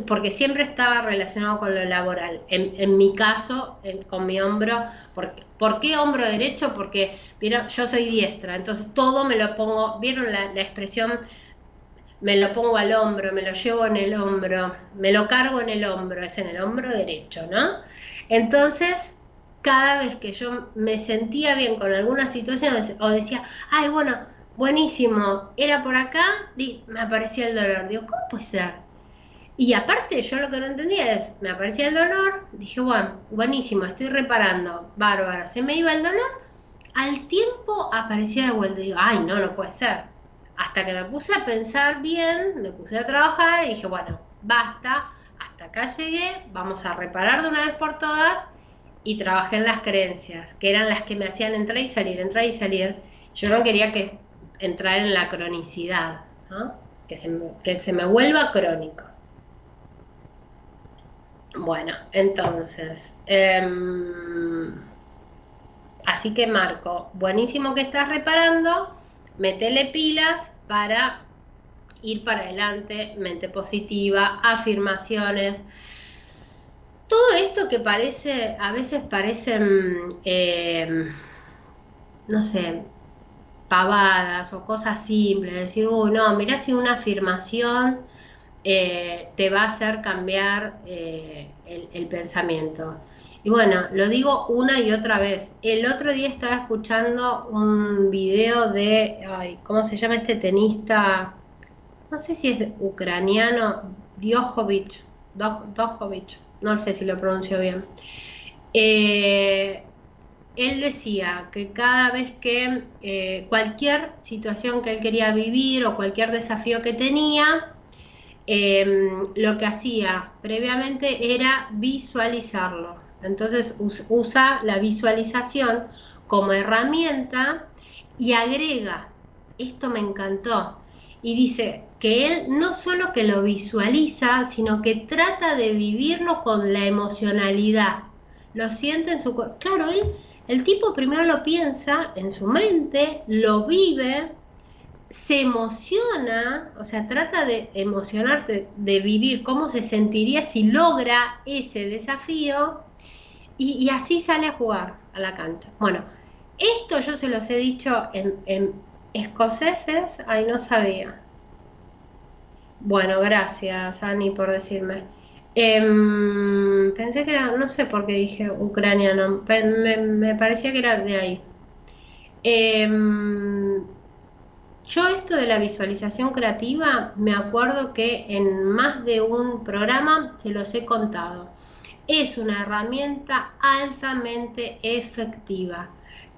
porque siempre estaba relacionado con lo laboral. En, mi caso, con mi hombro, ¿por qué hombro derecho? Porque yo soy diestra, entonces todo me lo pongo, ¿vieron la, la expresión me lo pongo al hombro, me lo llevo en el hombro, me lo cargo en el hombro, es en el hombro derecho, ¿no? Entonces, cada vez que yo me sentía bien con alguna situación o decía, ay, bueno, buenísimo, era por acá, y me aparecía el dolor. Digo, ¿cómo puede ser? Y aparte, yo lo que no entendía es, me aparecía el dolor, dije, bueno, buenísimo, estoy reparando, bárbaro, se me iba el dolor, al tiempo aparecía de vuelta, digo, ay, no, no puede ser hasta que me puse a pensar bien, me puse a trabajar y dije, bueno, basta, hasta acá llegué, vamos a reparar de una vez por todas y trabajé en las creencias, que eran las que me hacían entrar y salir, entrar y salir. Yo no quería que entrar en la cronicidad, que, se me, que se me vuelva crónico. Bueno, entonces, em, así que Marco, buenísimo que estás reparando, metele pilas para ir para adelante, mente positiva, afirmaciones. Todo esto que parece, a veces parecen, eh, no sé, pavadas o cosas simples, decir, uy, no, mira si una afirmación eh, te va a hacer cambiar eh, el, pensamiento. Y bueno, lo digo una y otra vez. El otro día estaba escuchando un video de, ¿cómo se llama este tenista? No sé si es ucraniano, Djokovic, Djokovic, no sé si lo pronuncio bien. Eh, él decía que cada vez que eh, cualquier situación que él quería vivir o cualquier desafío que tenía, em, lo que hacía previamente era visualizarlo. Entonces usa la visualización como herramienta y agrega, esto me encantó, y dice que él no solo que lo visualiza, sino que trata de vivirlo con la emocionalidad, lo siente en su cuerpo. Claro, él el tipo primero lo piensa en su mente, lo vive, se emociona, o sea, trata de emocionarse, de vivir cómo se sentiría si logra ese desafío y, así sale a jugar a la cancha. Bueno, esto yo se los he dicho en, escoceses, ay, no sabía. Bueno, gracias, Ani, por decirme. Em, pensé que era, no sé por qué dije ucraniano, me, parecía que era de ahí. Em, yo esto de la visualización creativa, me acuerdo que en más de un programa se los he contado. Es una herramienta altamente efectiva.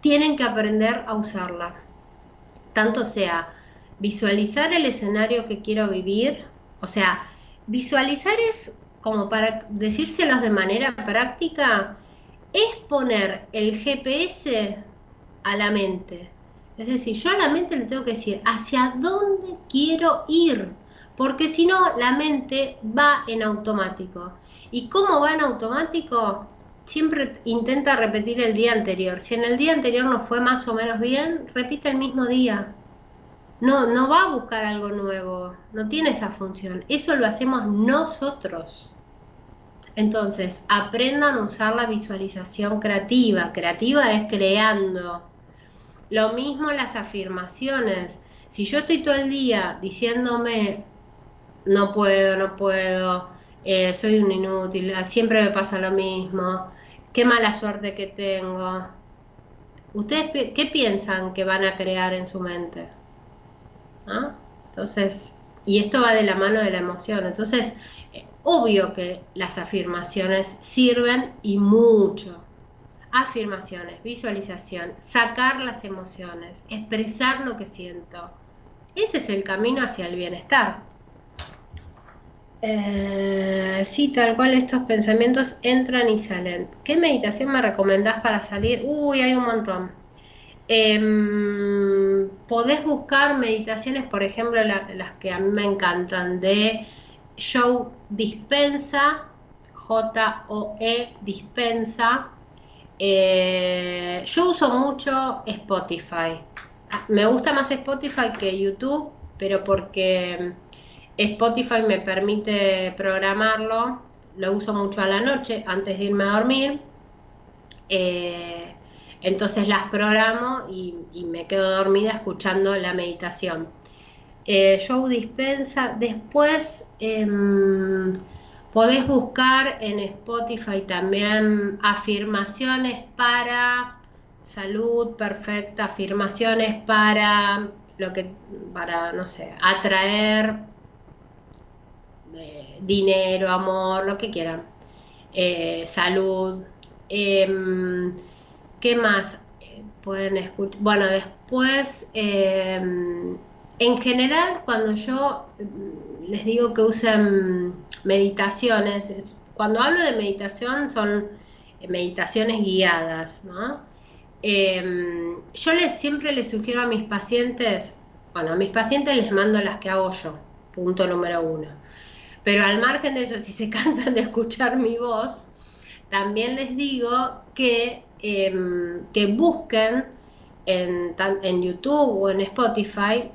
Tienen que aprender a usarla. Tanto sea visualizar el escenario que quiero vivir, o sea, visualizar es como para decírselos de manera práctica, es poner el GPS a la mente. Es decir, yo a la mente le tengo que decir hacia dónde quiero ir, porque si no, la mente va en automático. ¿Y cómo va en automático? Siempre intenta repetir el día anterior. Si en el día anterior no fue más o menos bien, repite el mismo día. No, no va a buscar algo nuevo, no tiene esa función. Eso lo hacemos nosotros. Entonces, aprendan a usar la visualización creativa. Creativa es creando. Lo mismo las afirmaciones. Si yo estoy todo el día diciéndome, no puedo, no puedo, eh, soy un inútil, siempre me pasa lo mismo, qué mala suerte que tengo. ¿Ustedes qué piensan que van a crear en su mente? ¿Ah? Entonces, y esto va de la mano de la emoción. Entonces, Obvio que las afirmaciones sirven y mucho. Afirmaciones, visualización, sacar las emociones, expresar lo que siento. Ese es el camino hacia el bienestar. Eh, sí, tal cual estos pensamientos entran y salen. ¿Qué meditación me recomendás para salir? Uy, hay un montón. Em, podés buscar meditaciones, por ejemplo, las que a mí me encantan, de Joe Dispensa, J-O-E Dispensa. Eh, yo uso mucho Spotify. Ah, me gusta más Spotify que YouTube, pero porque Spotify me permite programarlo. Lo uso mucho a la noche antes de irme a dormir. Eh, entonces las programo y, me quedo dormida escuchando la meditación. Eh, Joe Dispensa. Después Em, podés buscar en Spotify también afirmaciones para salud perfecta, afirmaciones para lo que, para, no sé, atraer eh, dinero, amor, lo que quieran, eh, salud. Em, ¿Qué más pueden escuchar? Bueno, después, em, en general, cuando yo les digo que usen meditaciones. Cuando hablo de meditación son meditaciones guiadas, ¿no? Em, yo les, siempre les sugiero a mis pacientes, bueno, a mis pacientes les mando las que hago yo, punto número uno. Pero al margen de eso, si se [LAUGHS] cansan de escuchar mi voz, también les digo que, em, que busquen en, en YouTube o en Spotify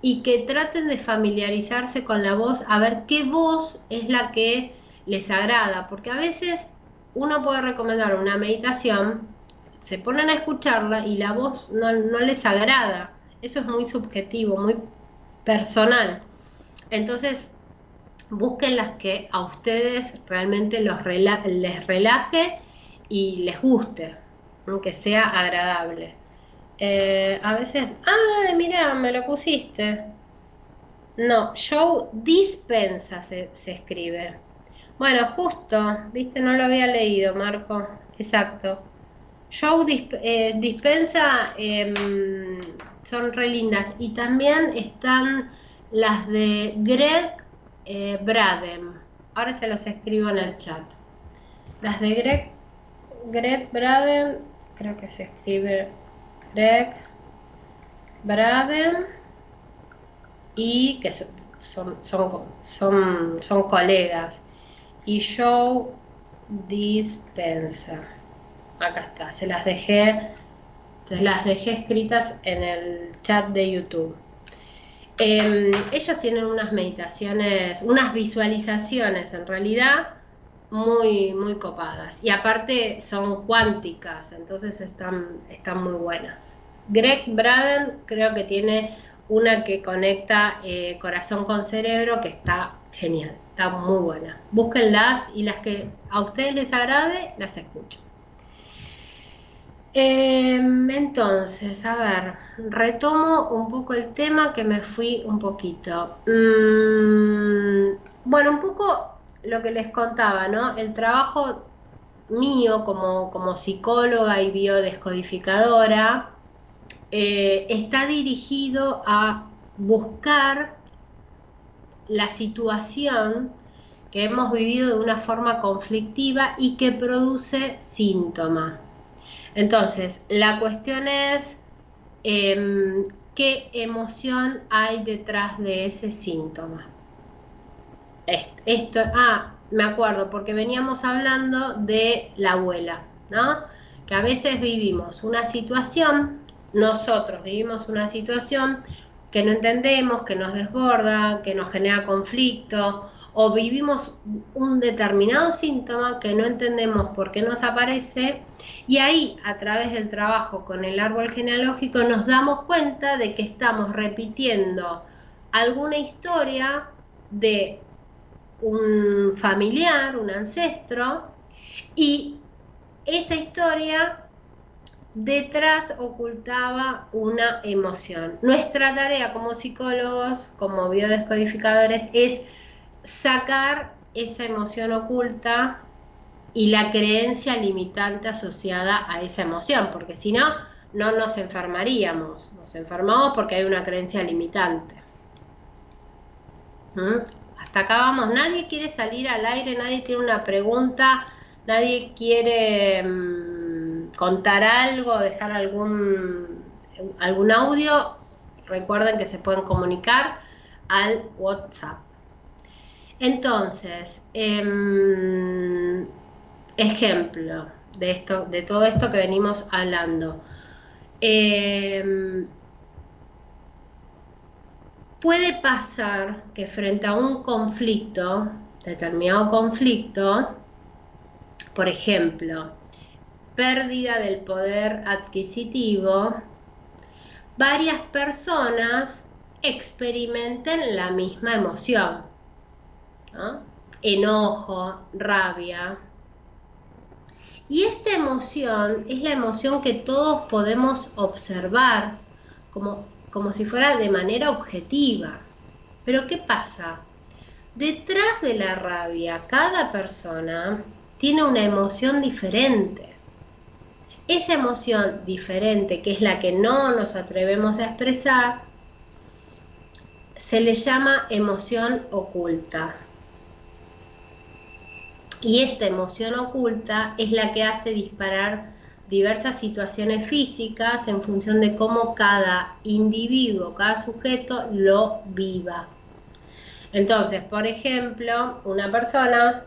y que traten de familiarizarse con la voz, a ver qué voz es la que les agrada, porque a veces uno puede recomendar una meditación, se ponen a escucharla y la voz no, les agrada. Eso es muy subjetivo, muy personal. Entonces, busquen las que a ustedes realmente los les relaje y les guste, que sea agradable. Eh, a veces, ah, mira, me lo pusiste. No, show dispensa se, escribe. Bueno, justo, viste, no lo había leído, Marco. Exacto. Show eh, dispensa em, son re lindas. Y también están las de Greg eh, Braden. Ahora se los escribo en el chat. Las de Greg, Greg Braden, creo que se escribe Greg Braden y que son, son, son, son colegas. Y Joe Dispensa. Acá está, se las dejé, se las dejé escritas en el chat de YouTube. Em, ellos tienen unas meditaciones, unas visualizaciones en realidad muy, muy copadas. Y aparte son cuánticas, entonces están, están muy buenas. Greg Braden creo que tiene una que conecta eh, corazón con cerebro que está genial, está muy buena. Búsquenlas y las que a ustedes les agrade, las escuchen. Em, entonces, a ver, retomo un poco el tema que me fui un poquito. Mm, bueno, un poco lo que les contaba, ¿no? El trabajo mío como, como psicóloga y biodescodificadora eh, está dirigido a buscar la situación que hemos vivido de una forma conflictiva y que produce síntomas. Entonces, la cuestión es em, qué emoción hay detrás de ese síntoma. Esto, ah, me acuerdo, porque veníamos hablando de la abuela, ¿no? Que a veces vivimos una situación, nosotros vivimos una situación que no entendemos, que nos desborda, que nos genera conflicto, o vivimos un determinado síntoma que no entendemos por qué nos aparece, y ahí, a través del trabajo con el árbol genealógico, nos damos cuenta de que estamos repitiendo alguna historia de un familiar, un ancestro, y esa historia detrás ocultaba una emoción. Nuestra tarea como psicólogos, como biodescodificadores, es sacar esa emoción oculta y la creencia limitante asociada a esa emoción, porque si no, no nos enfermaríamos. Nos enfermamos porque hay una creencia limitante. ¿Mm? Hasta acá vamos, nadie quiere salir al aire, nadie tiene una pregunta, nadie quiere mm, contar algo, dejar algún, algún audio. Recuerden que se pueden comunicar al WhatsApp. Entonces, em, ejemplo de esto, de todo esto que venimos hablando. Em, puede pasar que frente a un conflicto, determinado conflicto, por ejemplo, pérdida del poder adquisitivo, varias personas experimenten la misma emoción. Enojo, rabia. Y esta emoción es la emoción que todos podemos observar como como si fuera de manera objetiva. Pero ¿qué pasa? Detrás de la rabia, cada persona tiene una emoción diferente. Esa emoción diferente, que es la que no nos atrevemos a expresar, se le llama emoción oculta. Y esta emoción oculta es la que hace disparar diversas situaciones físicas en función de cómo cada individuo, cada sujeto lo viva. Entonces, por ejemplo, una persona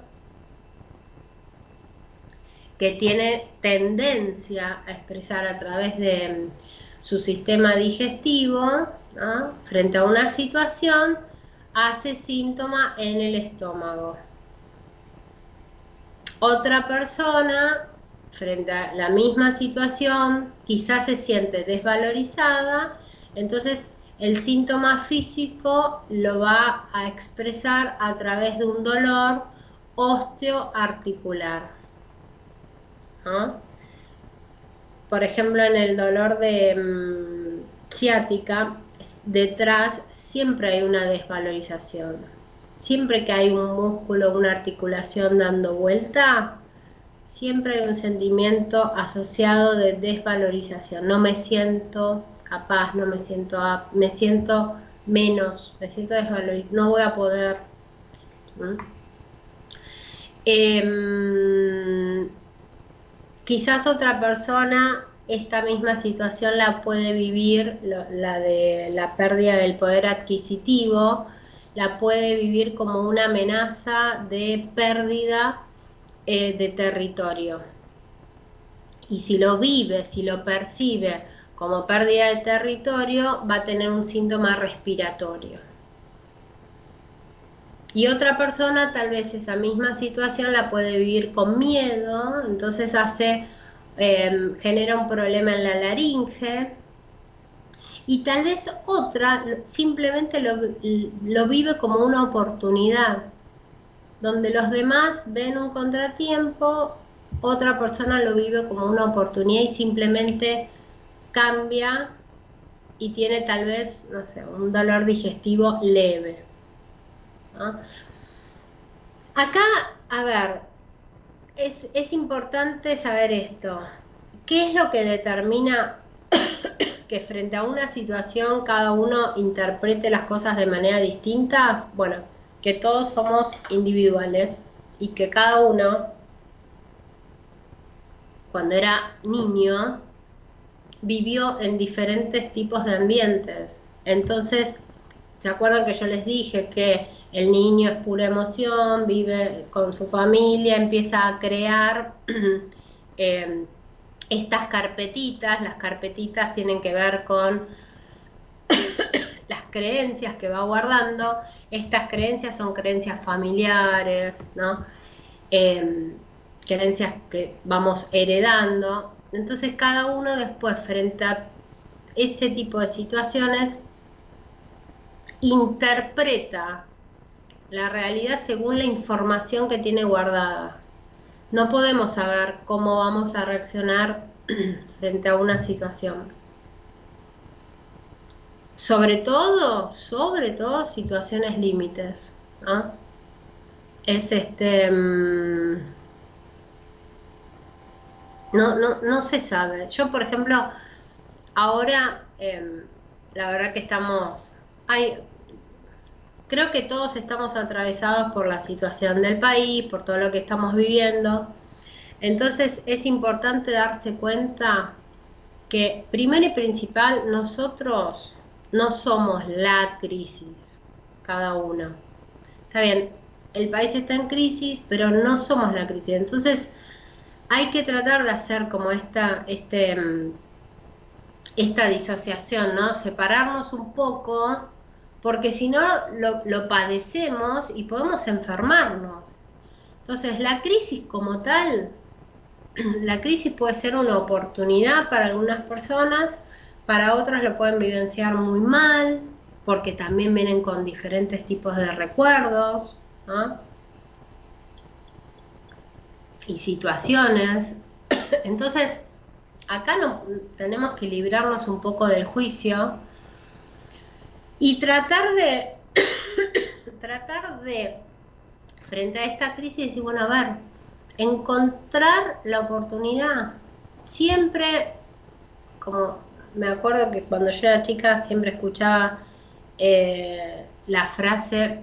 que tiene tendencia a expresar a través de su sistema digestivo, frente a una situación, hace síntoma en el estómago. Otra persona frente a la misma situación, quizás se siente desvalorizada, entonces el síntoma físico lo va a expresar a través de un dolor osteoarticular. Por ejemplo, en el dolor de mm, ciática, detrás siempre hay una desvalorización. Siempre que hay un músculo, una articulación dando vuelta, siempre hay un sentimiento asociado de desvalorización. No me siento capaz, no me siento, me siento menos, me siento desvalorizado, no voy a poder. Em, quizás otra persona esta misma situación la puede vivir, la de la pérdida del poder adquisitivo, la puede vivir como una amenaza de pérdida eh, de territorio. Y si lo vive, si lo percibe como pérdida de territorio, va a tener un síntoma respiratorio. Y otra persona tal vez esa misma situación la puede vivir con miedo, entonces hace, em, genera un problema en la laringe. Y tal vez otra simplemente lo, lo vive como una oportunidad, donde los demás ven un contratiempo, otra persona lo vive como una oportunidad y simplemente cambia y tiene tal vez, no sé, un dolor digestivo leve. Acá, a ver, es, es importante saber esto. ¿Qué es lo que determina [COUGHS] que frente a una situación cada uno interprete las cosas de manera distinta? Bueno, que todos somos individuales y que cada uno, cuando era niño, vivió en diferentes tipos de ambientes. Entonces, ¿se acuerdan que yo les dije que el niño es pura emoción, vive con su familia, empieza a crear [CLEARS THROAT] eh, estas carpetitas? Las carpetitas tienen que ver con las creencias que va guardando. Estas creencias son creencias familiares, ¿no? Eh, creencias que vamos heredando. Entonces cada uno después frente a ese tipo de situaciones interpreta la realidad según la información que tiene guardada. No podemos saber cómo vamos a reaccionar [CLEARS THROAT] frente a una situación. Sobre todo, sobre todo situaciones límites. Es este... Mm, no, no, no se sabe. Yo, por ejemplo, ahora, em, la verdad que estamos, creo que todos estamos atravesados por la situación del país, por todo lo que estamos viviendo. Entonces es importante darse cuenta que, primero y principal, nosotros no somos la crisis, cada uno. Está bien, el país está en crisis, pero no somos la crisis. Entonces, hay que tratar de hacer como esta, este, mm, esta disociación, ¿no? Separarnos un poco, porque si no lo, padecemos y podemos enfermarnos. Entonces, la crisis como tal, [CLEARS THROAT] la crisis puede ser una oportunidad para algunas personas, para otras lo pueden vivenciar muy mal, porque también vienen con diferentes tipos de recuerdos, y situaciones. [COUGHS] Entonces, acá no, tenemos que librarnos un poco del juicio y tratar de, [COUGHS] tratar de, frente a esta crisis, decir, bueno, a ver, encontrar la oportunidad. Siempre, como me acuerdo que cuando yo era chica siempre escuchaba eh, la frase,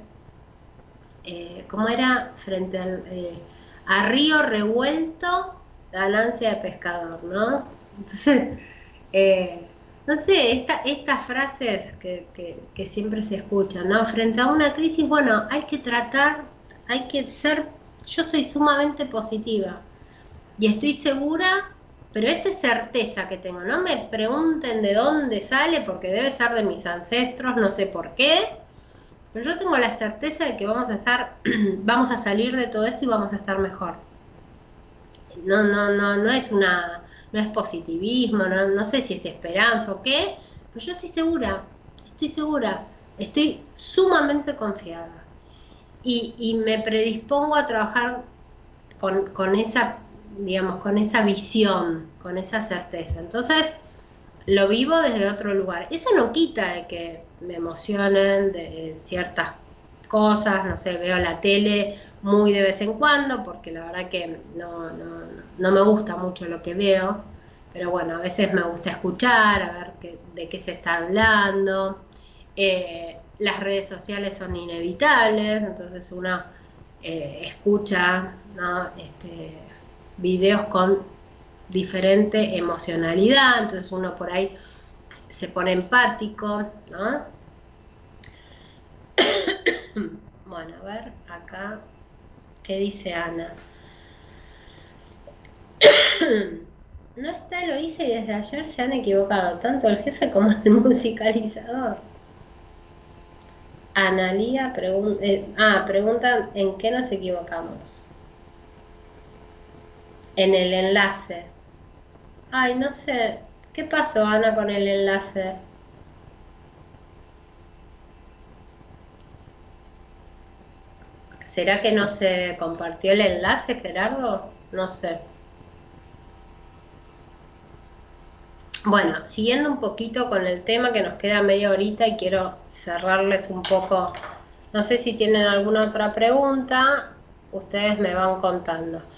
eh, ¿cómo era? Frente al... Eh, a río revuelto, ganancia de pescador, ¿no? Entonces, eh, no sé, estas frases que, que, siempre se escuchan, ¿no? Frente a una crisis, bueno, hay que tratar, hay que ser, yo soy sumamente positiva y estoy segura, pero esto es certeza que tengo, no me pregunten de dónde sale, porque debe ser de mis ancestros, no sé por qué, pero yo tengo la certeza de que vamos a estar, [CLEARS THROAT] vamos a salir de todo esto y vamos a estar mejor. No, no, no, no es una, no es positivismo, no, no sé si es esperanza o qué, pero yo estoy segura, estoy segura, estoy sumamente confiada. Y, y me predispongo a trabajar con, con esa digamos, con esa visión, con esa certeza. Entonces, lo vivo desde otro lugar. Eso no quita de que me emocionen de ciertas cosas, no sé, veo la tele muy de vez en cuando, porque la verdad que no, no, no me gusta mucho lo que veo, pero bueno, a veces me gusta escuchar, a ver qué, de qué se está hablando. Eh, las redes sociales son inevitables, entonces uno eh, escucha este, videos con diferente emocionalidad, entonces uno por ahí se pone empático, ¿no? [COUGHS] bueno, a ver, acá, ¿qué dice Ana? [COUGHS] no está lo hice y desde ayer se han equivocado tanto el jefe como el [LAUGHS] musicalizador. Analía pregunta, eh, ah, preguntan en qué nos equivocamos. En el enlace. Ay, no sé. ¿Qué pasó, Ana, con el enlace? ¿Será que no se compartió el enlace, Gerardo? No sé. Bueno, siguiendo un poquito con el tema que nos queda media horita y quiero cerrarles un poco, no sé si tienen alguna otra pregunta, ustedes me van contando.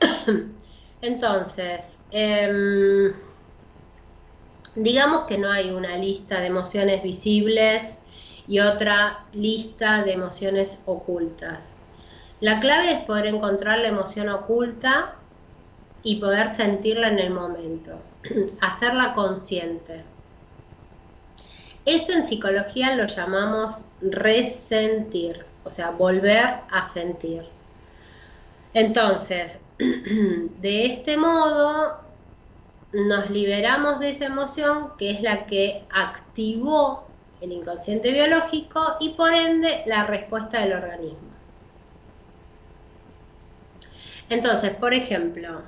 [COUGHS] Entonces, em, digamos que no hay una lista de emociones visibles y otra lista de emociones ocultas. La clave es poder encontrar la emoción oculta y poder sentirla en el momento. [CLEARS THROAT] hacerla consciente. Eso en psicología lo llamamos resentir, o sea, volver a sentir. Entonces, [CLEARS THROAT] de este modo nos liberamos de esa emoción que es la que activó el inconsciente biológico y por ende la respuesta del organismo. Entonces, por ejemplo,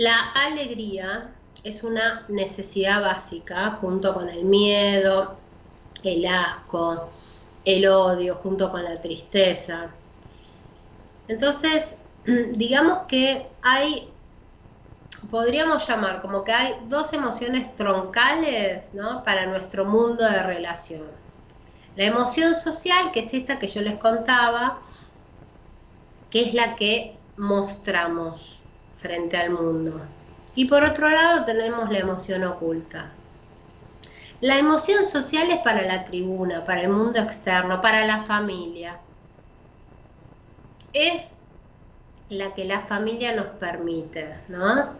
La alegría es una necesidad básica junto con el miedo, el asco, el odio, junto con la tristeza. Entonces, [CLEARS THROAT] digamos que hay, podríamos llamar como que hay dos emociones troncales ¿no? para nuestro mundo de relación. La emoción social, que es esta que yo les contaba, que es la que mostramos frente al mundo. Y por otro lado tenemos la emoción oculta. La emoción social es para la tribuna, para el mundo externo, para la familia. Es la que la familia nos permite, ¿no?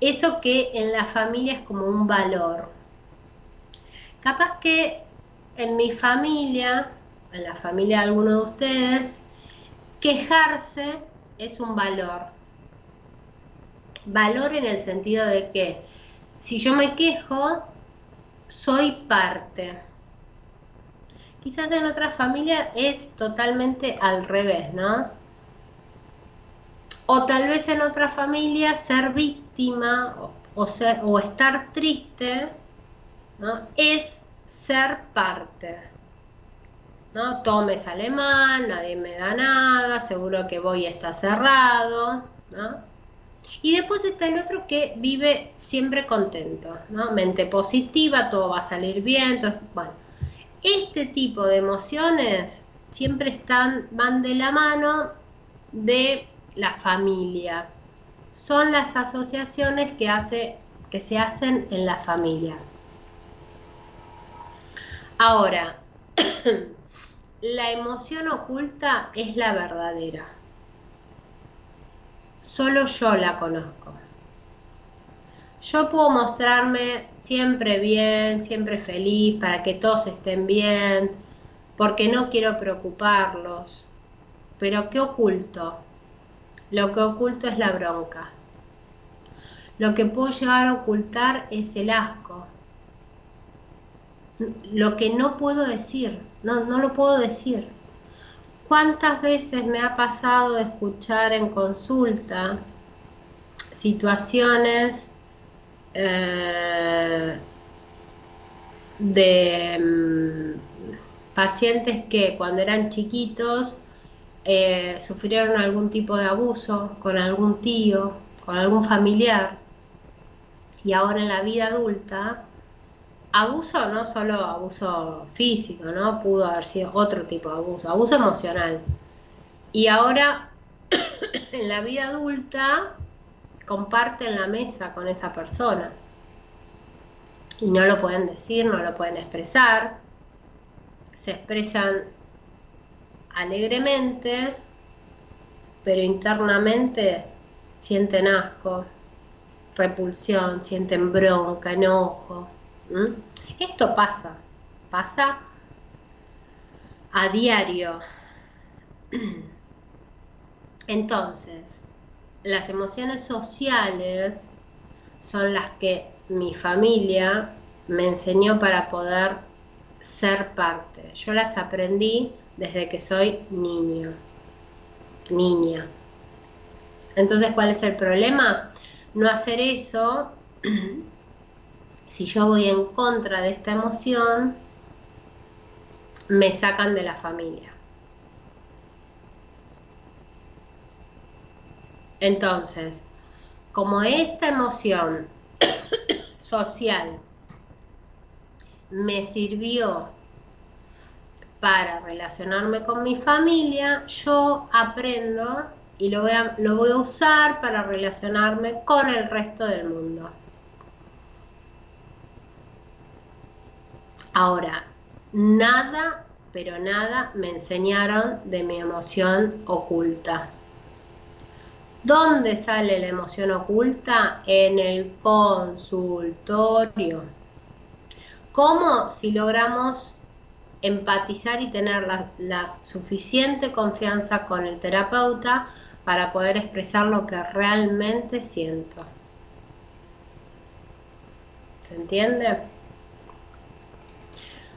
Eso que en la familia es como un valor. Capaz que en mi familia, en la familia de alguno de ustedes, quejarse es un valor valor en el sentido de que si yo me quejo, soy parte. Quizás en otra familia es totalmente al revés, ¿no? O tal vez en otra familia ser víctima o, ser, o estar triste ¿no? es ser parte. ¿no? Todo me sale mal, nadie me da nada, seguro que voy a estar cerrado. ¿no? Y después está el otro que vive siempre contento, ¿no? Mente positiva, todo va a salir bien. Entonces, bueno, este tipo de emociones siempre están, van de la mano de la familia. Son las asociaciones que, hace, que se hacen en la familia. Ahora, [CLEARS THROAT] la emoción oculta es la verdadera solo yo la conozco. Yo puedo mostrarme siempre bien, siempre feliz, para que todos estén bien, porque no quiero preocuparlos. Pero ¿qué oculto? Lo que oculto es la bronca. Lo que puedo llegar a ocultar es el asco. Lo que no puedo decir, no, no lo puedo decir. ¿Cuántas veces me ha pasado de escuchar en consulta situaciones eh, de mm, pacientes que cuando eran chiquitos eh, sufrieron algún tipo de abuso con algún tío, con algún familiar, y ahora en la vida adulta, abuso no solo abuso físico, ¿no? Pudo haber sido otro tipo de abuso, abuso emocional. Y ahora [COUGHS] en la vida adulta comparten la mesa con esa persona. Y no lo pueden decir, no lo pueden expresar. Se expresan alegremente, pero internamente sienten asco, repulsión, sienten bronca, enojo. Esto pasa, pasa a diario. [CLEARS THROAT] Entonces, las emociones sociales son las que mi familia me enseñó para poder ser parte. Yo las aprendí desde que soy niño, niña. Entonces, ¿cuál es el problema? No hacer eso, [CLEARS THROAT] si yo voy en contra de esta emoción, me sacan de la familia. Entonces, como esta emoción [CLEARS THROAT] social me sirvió para relacionarme con mi familia, yo aprendo y lo voy, a, lo voy a usar para relacionarme con el resto del mundo. Ahora, nada, pero nada me enseñaron de mi emoción oculta. ¿Dónde sale la emoción oculta? En el consultorio. ¿Cómo? Si logramos empatizar y tener la, suficiente confianza con el terapeuta para poder expresar lo que realmente siento. ¿Se entiende?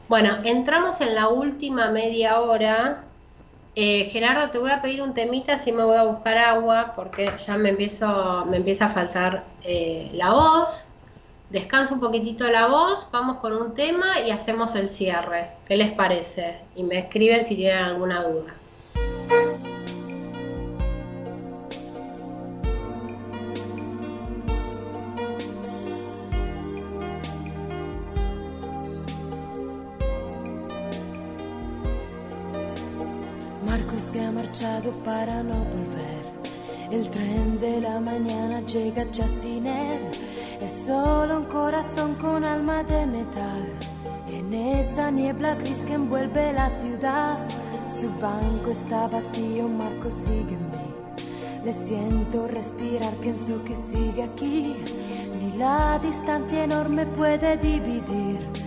Bueno, entramos en la última media hora. Eh, Gerardo, te voy a pedir un temita, si me voy a buscar agua, porque ya me, empiezo, me empieza a faltar eh, la voz. Descanso un poquitito la voz, vamos con un tema y hacemos el cierre. ¿Qué les parece? Y me escriben si tienen alguna duda. Marco se ha marchado para no volver. El tren de la mañana llega ya sin él. Es solo un corazón con alma de metal. En esa niebla gris que envuelve la ciudad, su banco está vacío, Marco mí. Le siento respirar, pienso que sigue aquí. Ni la distancia enorme puede dividir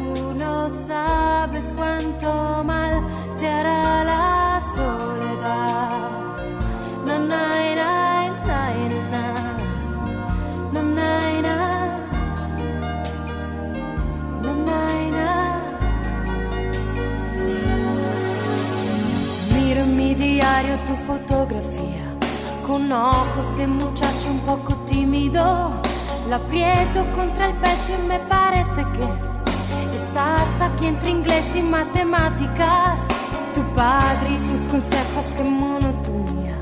no sabes cuánto mal te hará la soledad. Na, na, mi diario tu fotografía con ojos de muchacho un poco tímido. La aprieto contra el pecho y me parece que estás aquí entre inglés y matemáticas. Tu padre y sus consejos, que monotonía.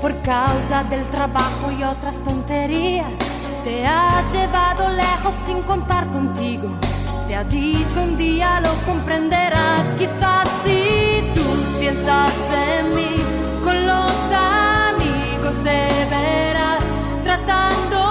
Por causa del trabajo y otras tonterías, te ha llevado lejos sin contar contigo. Te ha dicho un día lo comprenderás. Quizás si tú piensas en mí con los amigos de veras, tratando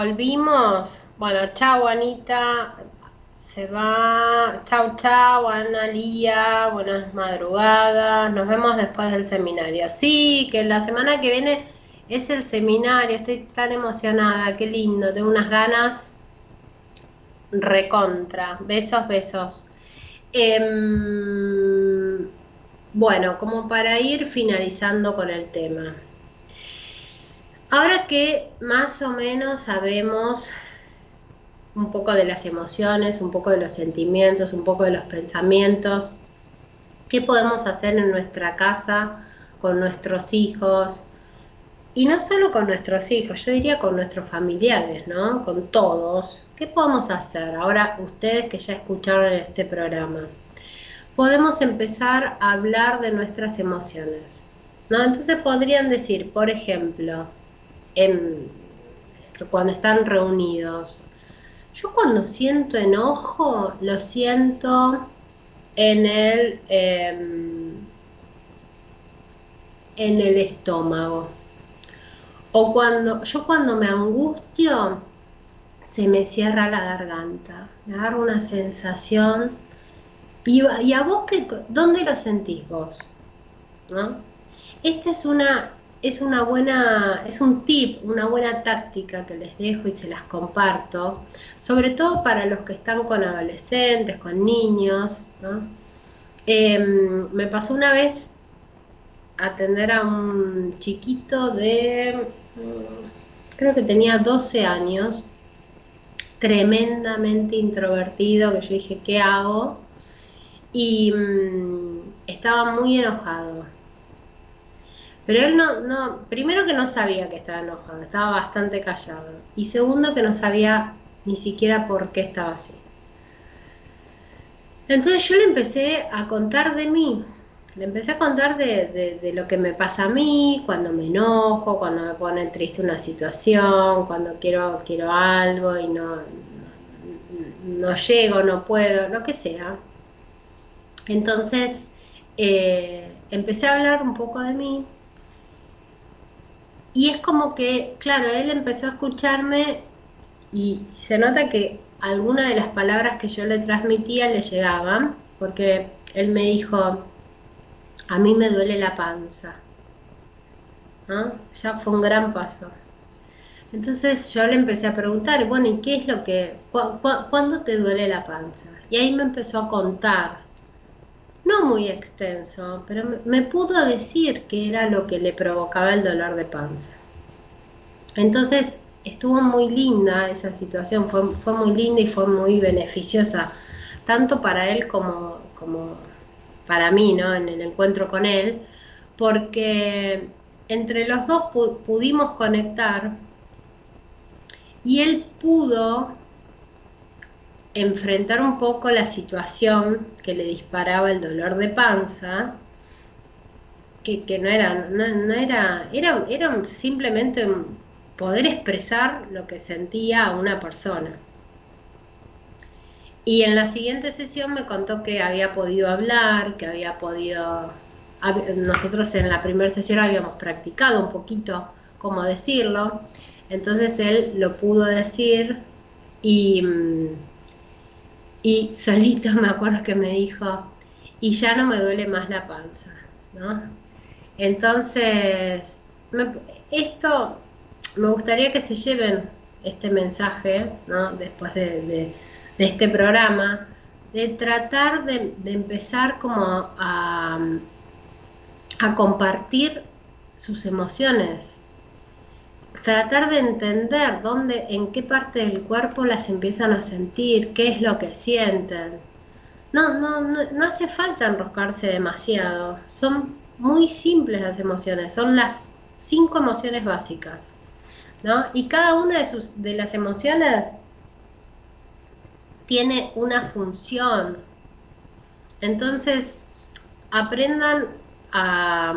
volvimos. Bueno, chao Anita. Se va. Chao, chao, Ana Lía. Buenas madrugadas. Nos vemos después del seminario. Sí, que la semana que viene es el seminario. Estoy tan emocionada. Qué lindo. Tengo unas ganas recontra. Besos, besos. Em, bueno, como para ir finalizando con el tema. Ahora que más o menos sabemos un poco de las emociones, un poco de los sentimientos, un poco de los pensamientos, qué podemos hacer en nuestra casa con nuestros hijos, y no solo con nuestros hijos, yo diría con nuestros familiares, ¿no? Con todos. ¿Qué podemos hacer? Ahora ustedes que ya escucharon este programa. Podemos empezar a hablar de nuestras emociones, ¿no? Entonces podrían decir, por ejemplo, cuando están reunidos. Yo cuando siento enojo, lo siento en el, em, en el estómago. O cuando, yo cuando me angustio, se me cierra la garganta, me agarra una sensación. Y, y a vos, qué, ¿dónde lo sentís vos? Esta es una es una buena, es un tip, una buena táctica que les dejo y se las comparto, sobre todo para los que están con adolescentes, con niños. Em, me pasó una vez atender a un chiquito de, mm, creo que tenía 12 años, tremendamente introvertido, que yo dije, ¿qué hago? Y mm, estaba muy enojado pero él no, no, primero que no sabía que estaba enojado, estaba bastante callado. Y segundo que no sabía ni siquiera por qué estaba así. Entonces yo le empecé a contar de mí, le empecé a contar de, lo que me pasa a mí, cuando me enojo, cuando me pone triste una situación, cuando quiero, quiero algo y no, no, llego, no puedo, lo que sea. Entonces eh, empecé a hablar un poco de mí y es como que, claro, él empezó a escucharme y se nota que algunas de las palabras que yo le transmitía le llegaban, porque él me dijo, a mí me duele la panza. ¿no? Ya fue un gran paso. Entonces yo le empecé a preguntar, bueno, ¿y qué es lo que, cuándo te duele la panza? Y ahí me empezó a contar no muy extenso, pero me, pudo decir que era lo que le provocaba el dolor de panza. Entonces estuvo muy linda esa situación, fue, fue muy linda y fue muy beneficiosa, tanto para él como, como para mí, ¿no? En el encuentro con él, porque entre los dos pudimos conectar y él pudo enfrentar un poco la situación que le disparaba el dolor de panza, que, no era, no, era, era, era simplemente poder expresar lo que sentía una persona. Y en la siguiente sesión me contó que había podido hablar, que había podido... Nosotros en la primera sesión habíamos practicado un poquito cómo decirlo, entonces él lo pudo decir y mm, y solito me acuerdo que me dijo, y ya no me duele más la panza, ¿no? Entonces, esto me gustaría que se lleven este mensaje, ¿no? Después de, este programa, de tratar de, empezar como a, a compartir sus emociones, tratar de entender dónde, en qué parte del cuerpo las empiezan a sentir, qué es lo que sienten. No, no, no, hace falta enroscarse demasiado. Son muy simples las emociones, son las cinco emociones básicas. ¿no? Y cada una de, sus, de las emociones tiene una función. Entonces, aprendan a,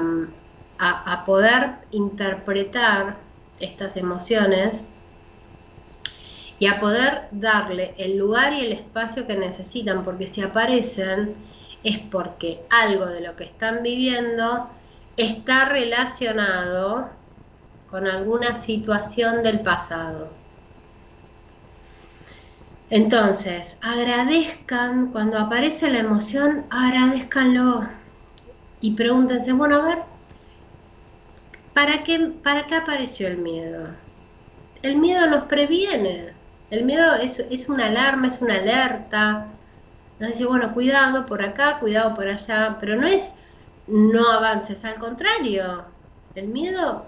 a poder interpretar estas emociones y a poder darle el lugar y el espacio que necesitan, porque si aparecen es porque algo de lo que están viviendo está relacionado con alguna situación del pasado. Entonces, agradezcan, cuando aparece la emoción, agradezcanlo y pregúntense, bueno, a ver, ¿para qué, ¿para qué apareció el miedo? El miedo nos previene, el miedo es, es una alarma, es una alerta. Nos dice, bueno, cuidado por acá, cuidado por allá, pero no es no avances, al contrario, el miedo,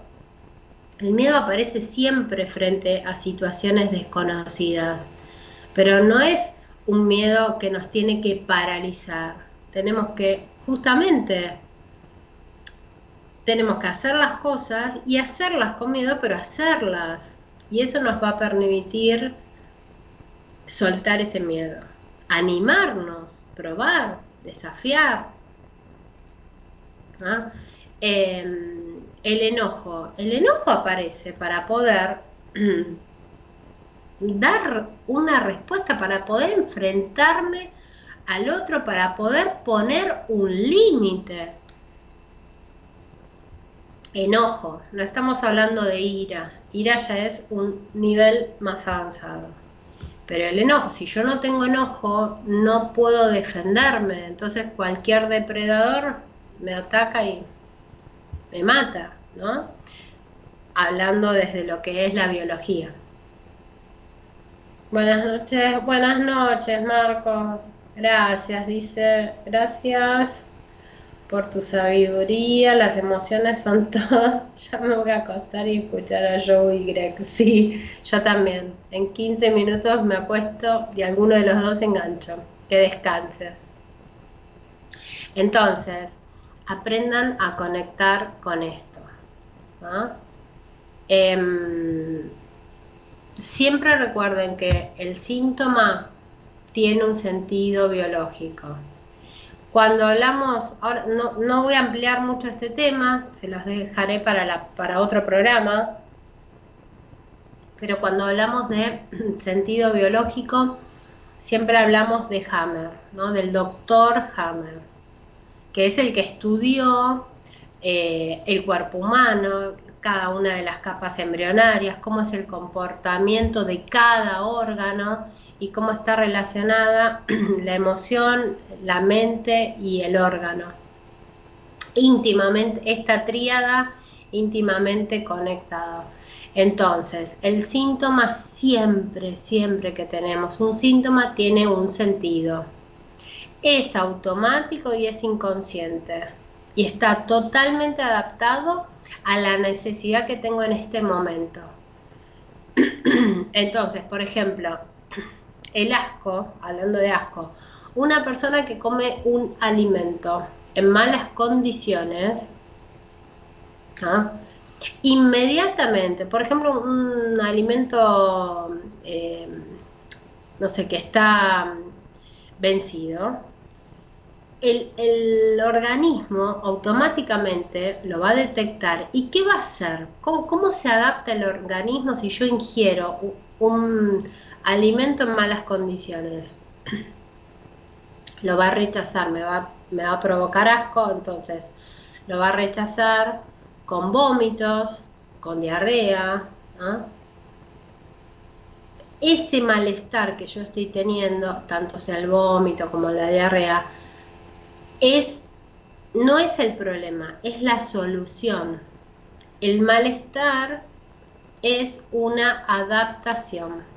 el miedo aparece siempre frente a situaciones desconocidas, pero no es un miedo que nos tiene que paralizar. Tenemos que justamente tenemos que hacer las cosas y hacerlas con miedo, pero hacerlas. Y eso nos va a permitir soltar ese miedo, animarnos, probar, desafiar. Em, el enojo. El enojo aparece para poder [CLEARS THROAT] dar una respuesta, para poder enfrentarme al otro, para poder poner un límite. Enojo, no estamos hablando de ira, ira ya es un nivel más avanzado. Pero el enojo, si yo no tengo enojo, no puedo defenderme. Entonces cualquier depredador me ataca y me mata, ¿no? Hablando desde lo que es la biología. Buenas noches, buenas noches, Marcos. Gracias, dice, gracias por tu sabiduría, las emociones son [LAUGHS] todo. Ya me voy a acostar y escuchar a Joe y Greg. Sí, yo también. En 15 minutos me acuesto y alguno de los dos engancho. Que descanses. Entonces, aprendan a conectar con esto. Em, siempre recuerden que el síntoma tiene un sentido biológico. Cuando hablamos, ahora no, voy a ampliar mucho este tema, se los dejaré para, para otro programa, pero cuando hablamos de [CLEARS THROAT] sentido biológico, siempre hablamos de Hammer, ¿no? del doctor Hammer que es el que estudió eh, el cuerpo humano, cada una de las capas embrionarias, cómo es el comportamiento de cada órgano y cómo está relacionada [CLEARS THROAT] la emoción, la mente y el órgano. Íntimamente, esta tríada íntimamente conectada. Entonces, el síntoma siempre, siempre que tenemos un síntoma tiene un sentido es automático y es inconsciente y está totalmente adaptado a la necesidad que tengo en este momento. [CLEARS THROAT] Entonces, por ejemplo, el asco, hablando de asco, una persona que come un alimento en malas condiciones, ¿ah? inmediatamente, por ejemplo, un alimento, eh, no sé, que está vencido, el, organismo automáticamente lo va a detectar. ¿Y qué va a hacer? ¿Cómo, se adapta el organismo si yo ingiero un, alimento en malas condiciones? lo va a rechazar, me va, me va a provocar asco, entonces lo va a rechazar con vómitos, con diarrea. Ese malestar que yo estoy teniendo, tanto sea el vómito como la diarrea, es, no es el problema, es la solución. El malestar es una adaptación.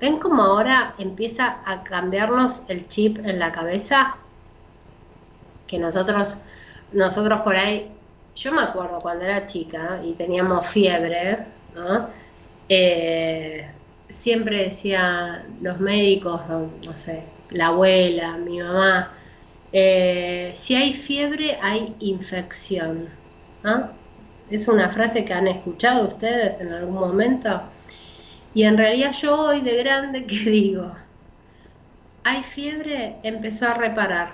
¿Ven cómo ahora empieza a cambiarnos el chip en la cabeza? Que nosotros, nosotros por ahí, yo me acuerdo cuando era chica y teníamos fiebre, ¿no? Eh, siempre decía los médicos, no sé, la abuela, mi mamá, eh, si hay fiebre, hay infección. Es una frase que han escuchado ustedes en algún momento. Y en realidad yo hoy de grande [LAUGHS] que digo, hay fiebre, empezó a reparar.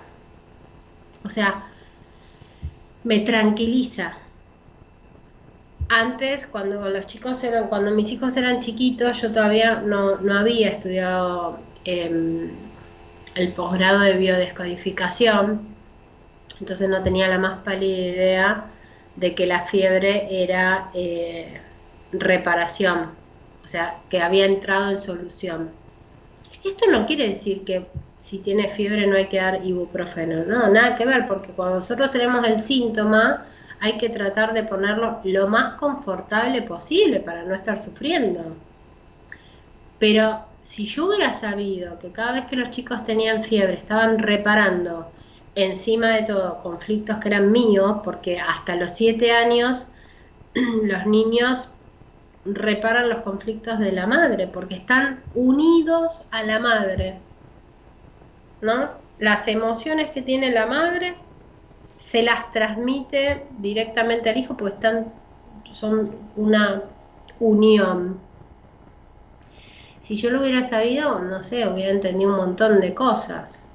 O sea, me tranquiliza. Antes, cuando los chicos eran, cuando mis hijos eran chiquitos, yo todavía no, había estudiado em, el posgrado de biodescodificación, entonces no tenía la más pálida idea de que la fiebre era eh, reparación, o sea, que había entrado en solución. Esto no quiere decir que si tiene fiebre no hay que dar ibuprofeno, no, nada que ver, porque cuando nosotros tenemos el síntoma hay que tratar de ponerlo lo más confortable posible para no estar sufriendo. Pero si yo hubiera sabido que cada vez que los chicos tenían fiebre estaban reparando encima de todo conflictos que eran míos, porque hasta los siete años [CLEARS THROAT] los niños reparan los conflictos de la madre, porque están unidos a la madre. ¿No? Las emociones que tiene la madre se las transmite directamente al hijo porque están, son una unión. Si yo lo hubiera sabido, no sé, hubiera entendido un montón de cosas.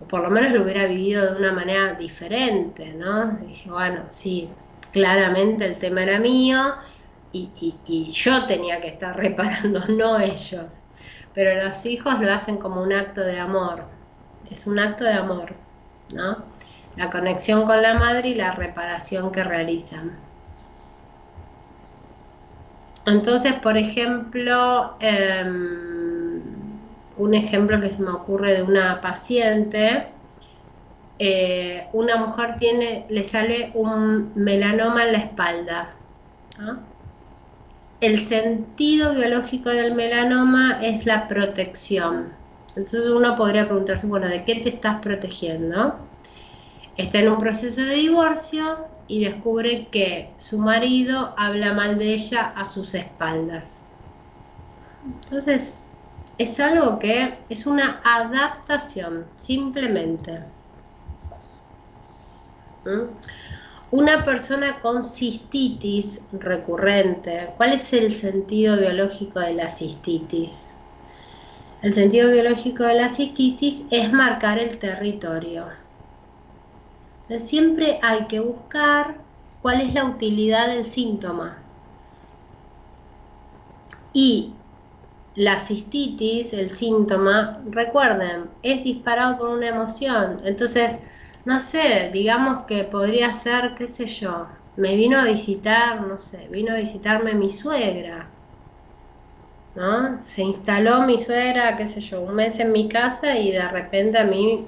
O por lo menos lo hubiera vivido de una manera diferente, ¿no? dije, bueno, sí, claramente el tema era mío y, yo tenía que estar [LAUGHS] reparando, no ellos. Pero los hijos lo hacen como un acto de amor. Es un acto de amor, ¿no? La conexión con la madre y la reparación que realizan. Entonces, por ejemplo, em, un ejemplo que se me ocurre de una paciente, eh, una mujer tiene, le sale un melanoma en la espalda. El sentido biológico del melanoma es la protección. Entonces uno podría preguntarse, bueno, ¿de qué te estás protegiendo? Está en un proceso de divorcio y descubre que su marido habla mal de ella a sus espaldas. Entonces, es algo que es una adaptación, simplemente. ¿Mm? Una persona con cistitis recurrente, ¿cuál es el sentido biológico de la cistitis? El sentido biológico de la cistitis es marcar el territorio. siempre hay que buscar cuál es la utilidad del síntoma. Y la cistitis, el síntoma, recuerden, es disparado por una emoción. Entonces, no sé, digamos que podría ser, qué sé yo, me vino a visitar, no sé, vino a visitarme mi suegra, ¿no? Se instaló mi suegra, qué sé yo, un mes en mi casa y de repente a mí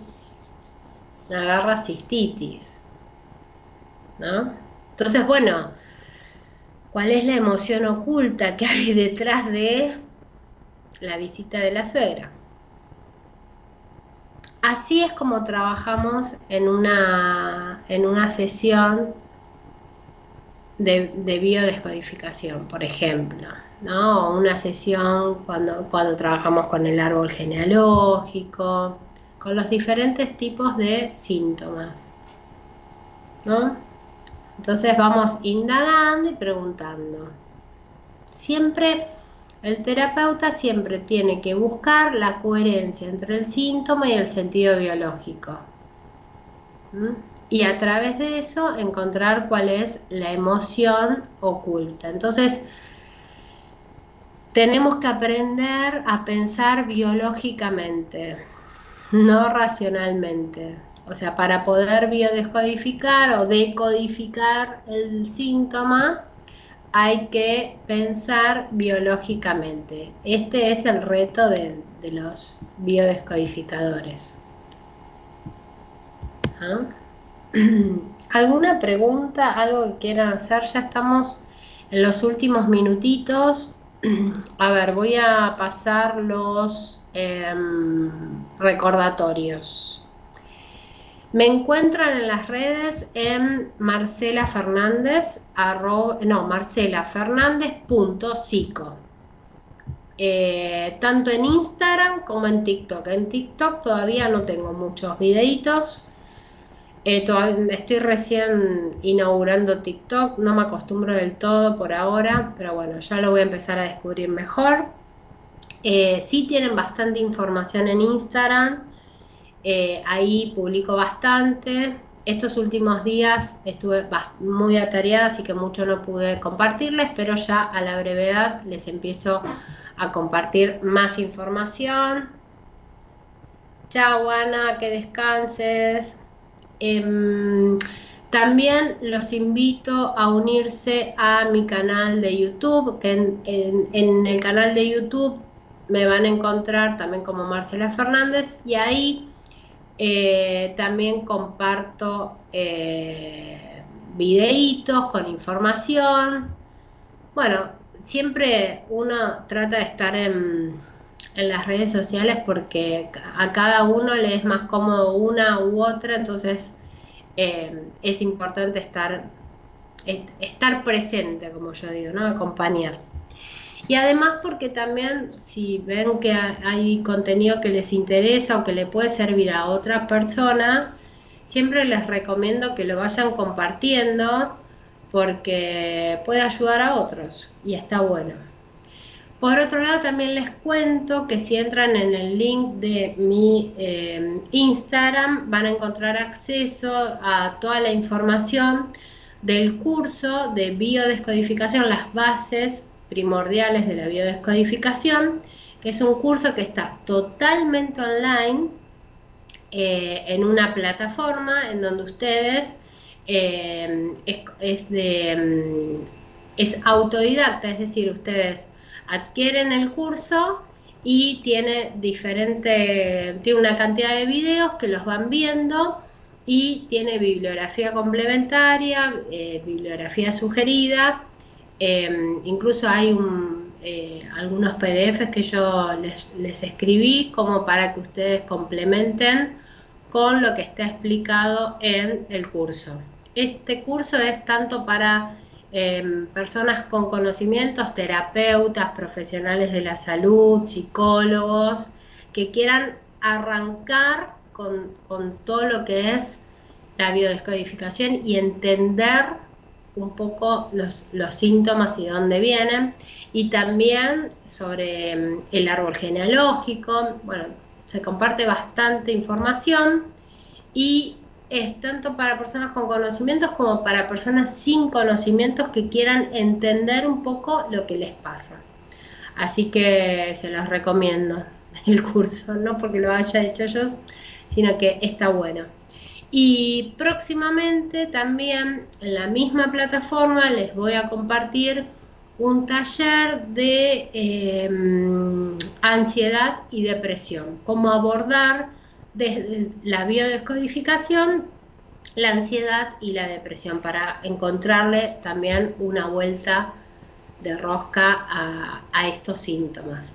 me agarra cistitis, ¿no? Entonces, bueno, ¿cuál es la emoción oculta que hay [LAUGHS] detrás de la visita de la suegra? Así es como trabajamos en una, en una sesión de, biodescodificación, por ejemplo, ¿no? una sesión cuando, cuando trabajamos con el árbol genealógico, con los diferentes tipos de síntomas. ¿no? Entonces vamos indagando y preguntando. Siempre el terapeuta siempre tiene que buscar la coherencia entre el síntoma y el sentido biológico. Y a través de eso encontrar cuál es la emoción oculta. Entonces, tenemos que aprender a pensar biológicamente, no racionalmente. O sea, para poder biodescodificar o decodificar el síntoma, hay que pensar biológicamente. Este es el reto de, los biodescodificadores. ¿Ah? [CLEARS THROAT] ¿Alguna pregunta, algo que quieran hacer? Ya estamos en los últimos minutitos. [CLEARS THROAT] A ver, voy a pasar los em, recordatorios. Me encuentran en las redes en Marcela Fernández, no, Marcela eh, tanto en Instagram como en TikTok. En TikTok todavía no tengo muchos videitos. Eh, estoy recién inaugurando TikTok, no me acostumbro del todo por ahora, pero bueno, ya lo voy a empezar a descubrir mejor. Eh, sí tienen bastante información en Instagram, eh, ahí publico bastante. Estos últimos días estuve muy atareada, así que mucho no pude compartirles, pero ya a la brevedad les empiezo a compartir más información. Chao, Ana, que descanses. Em, También los invito a unirse a mi canal de YouTube, que en, el canal de YouTube me van a encontrar también como Marcela Fernández y ahí eh, también comparto eh, videitos con información. Bueno, siempre uno trata de estar en, en las redes sociales porque a cada uno le es más cómodo una u otra, entonces eh, es importante estar, estar presente, como yo digo, ¿no? Acompañar. Y además porque también si ven que hay contenido que les interesa o que le puede servir a otra persona, siempre les recomiendo que lo vayan compartiendo porque puede ayudar a otros y está bueno. Por otro lado, también les cuento que si entran en el link de mi eh, Instagram van a encontrar acceso a toda la información del curso de biodescodificación, las bases primordiales de la biodescodificación, que es un curso que está totalmente online eh, en una plataforma en donde ustedes eh, es, mm, es autodidacta, es decir, ustedes adquieren el curso y tiene diferente, tiene una cantidad de videos que los van viendo y tiene bibliografía complementaria, eh, bibliografía sugerida, em, incluso hay eh, algunos PDFs que yo les, escribí como para que ustedes complementen con lo que está explicado en el curso. Este curso es tanto para Em, personas con conocimientos, terapeutas, profesionales de la salud, psicólogos, que quieran arrancar con, todo lo que es la biodescodificación y entender un poco los, síntomas y dónde vienen, y también sobre em, el árbol genealógico, bueno, se comparte bastante información y es tanto para personas con conocimientos como para personas sin conocimientos que quieran entender un poco lo que les pasa. Así que se los recomiendo [LAUGHS] el curso, no porque lo haya hecho yo, sino que está bueno. Y próximamente también en la misma plataforma les voy a compartir un taller de em, ansiedad y depresión, cómo abordar desde la biodescodificación, la ansiedad y la depresión, para encontrarle también una vuelta de rosca a, estos síntomas.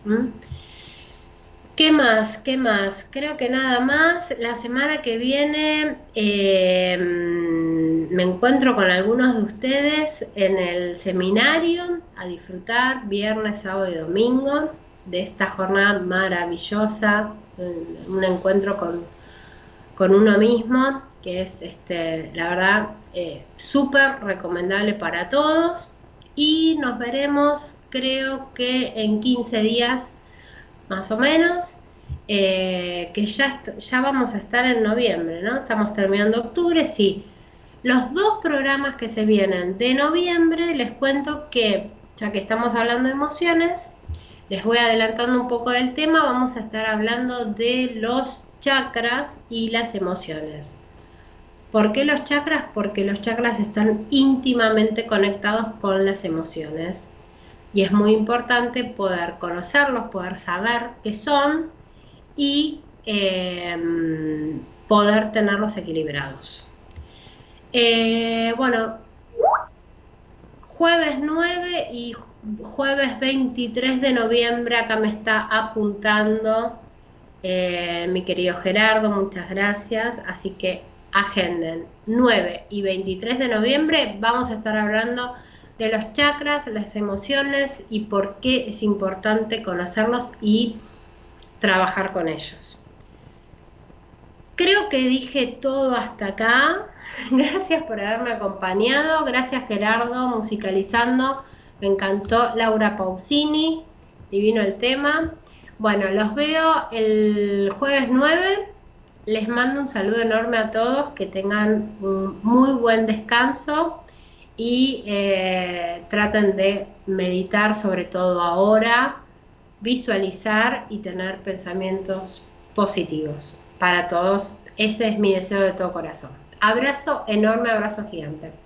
¿Qué más? ¿Qué más? Creo que nada más. La semana que viene em, me encuentro con algunos de ustedes en el seminario a disfrutar viernes, sábado y domingo de esta jornada maravillosa un encuentro con, uno mismo, que es, este, la verdad, eh, súper recomendable para todos. Y nos veremos, creo que en 15 días más o menos, eh, que ya, ya vamos a estar en noviembre, ¿no? Estamos terminando octubre, sí. Los dos programas que se vienen de noviembre, les cuento que, ya que estamos hablando de emociones, les voy adelantando un poco del tema, vamos a estar hablando de los chakras y las emociones. ¿Por qué los chakras? Porque los chakras están íntimamente conectados con las emociones. Y es muy importante poder conocerlos, poder saber qué son y em, poder tenerlos equilibrados. Eh, bueno, jueves 9 y jueves 23 de noviembre, acá me está apuntando eh, mi querido Gerardo, muchas gracias. Así que agenden 9 y 23 de noviembre, vamos a estar hablando de los chakras, las emociones y por qué es importante conocerlos y trabajar con ellos. Creo que dije todo hasta acá. [LAUGHS] Gracias por haberme acompañado. Gracias Gerardo, musicalizando me encantó Laura Pausini, divino el tema. Bueno, los veo el jueves 9. Les mando un saludo enorme a todos, que tengan un muy buen descanso y eh, traten de meditar sobre todo ahora, visualizar y tener pensamientos positivos para todos. Ese es mi deseo de todo corazón. Abrazo enorme, abrazo gigante.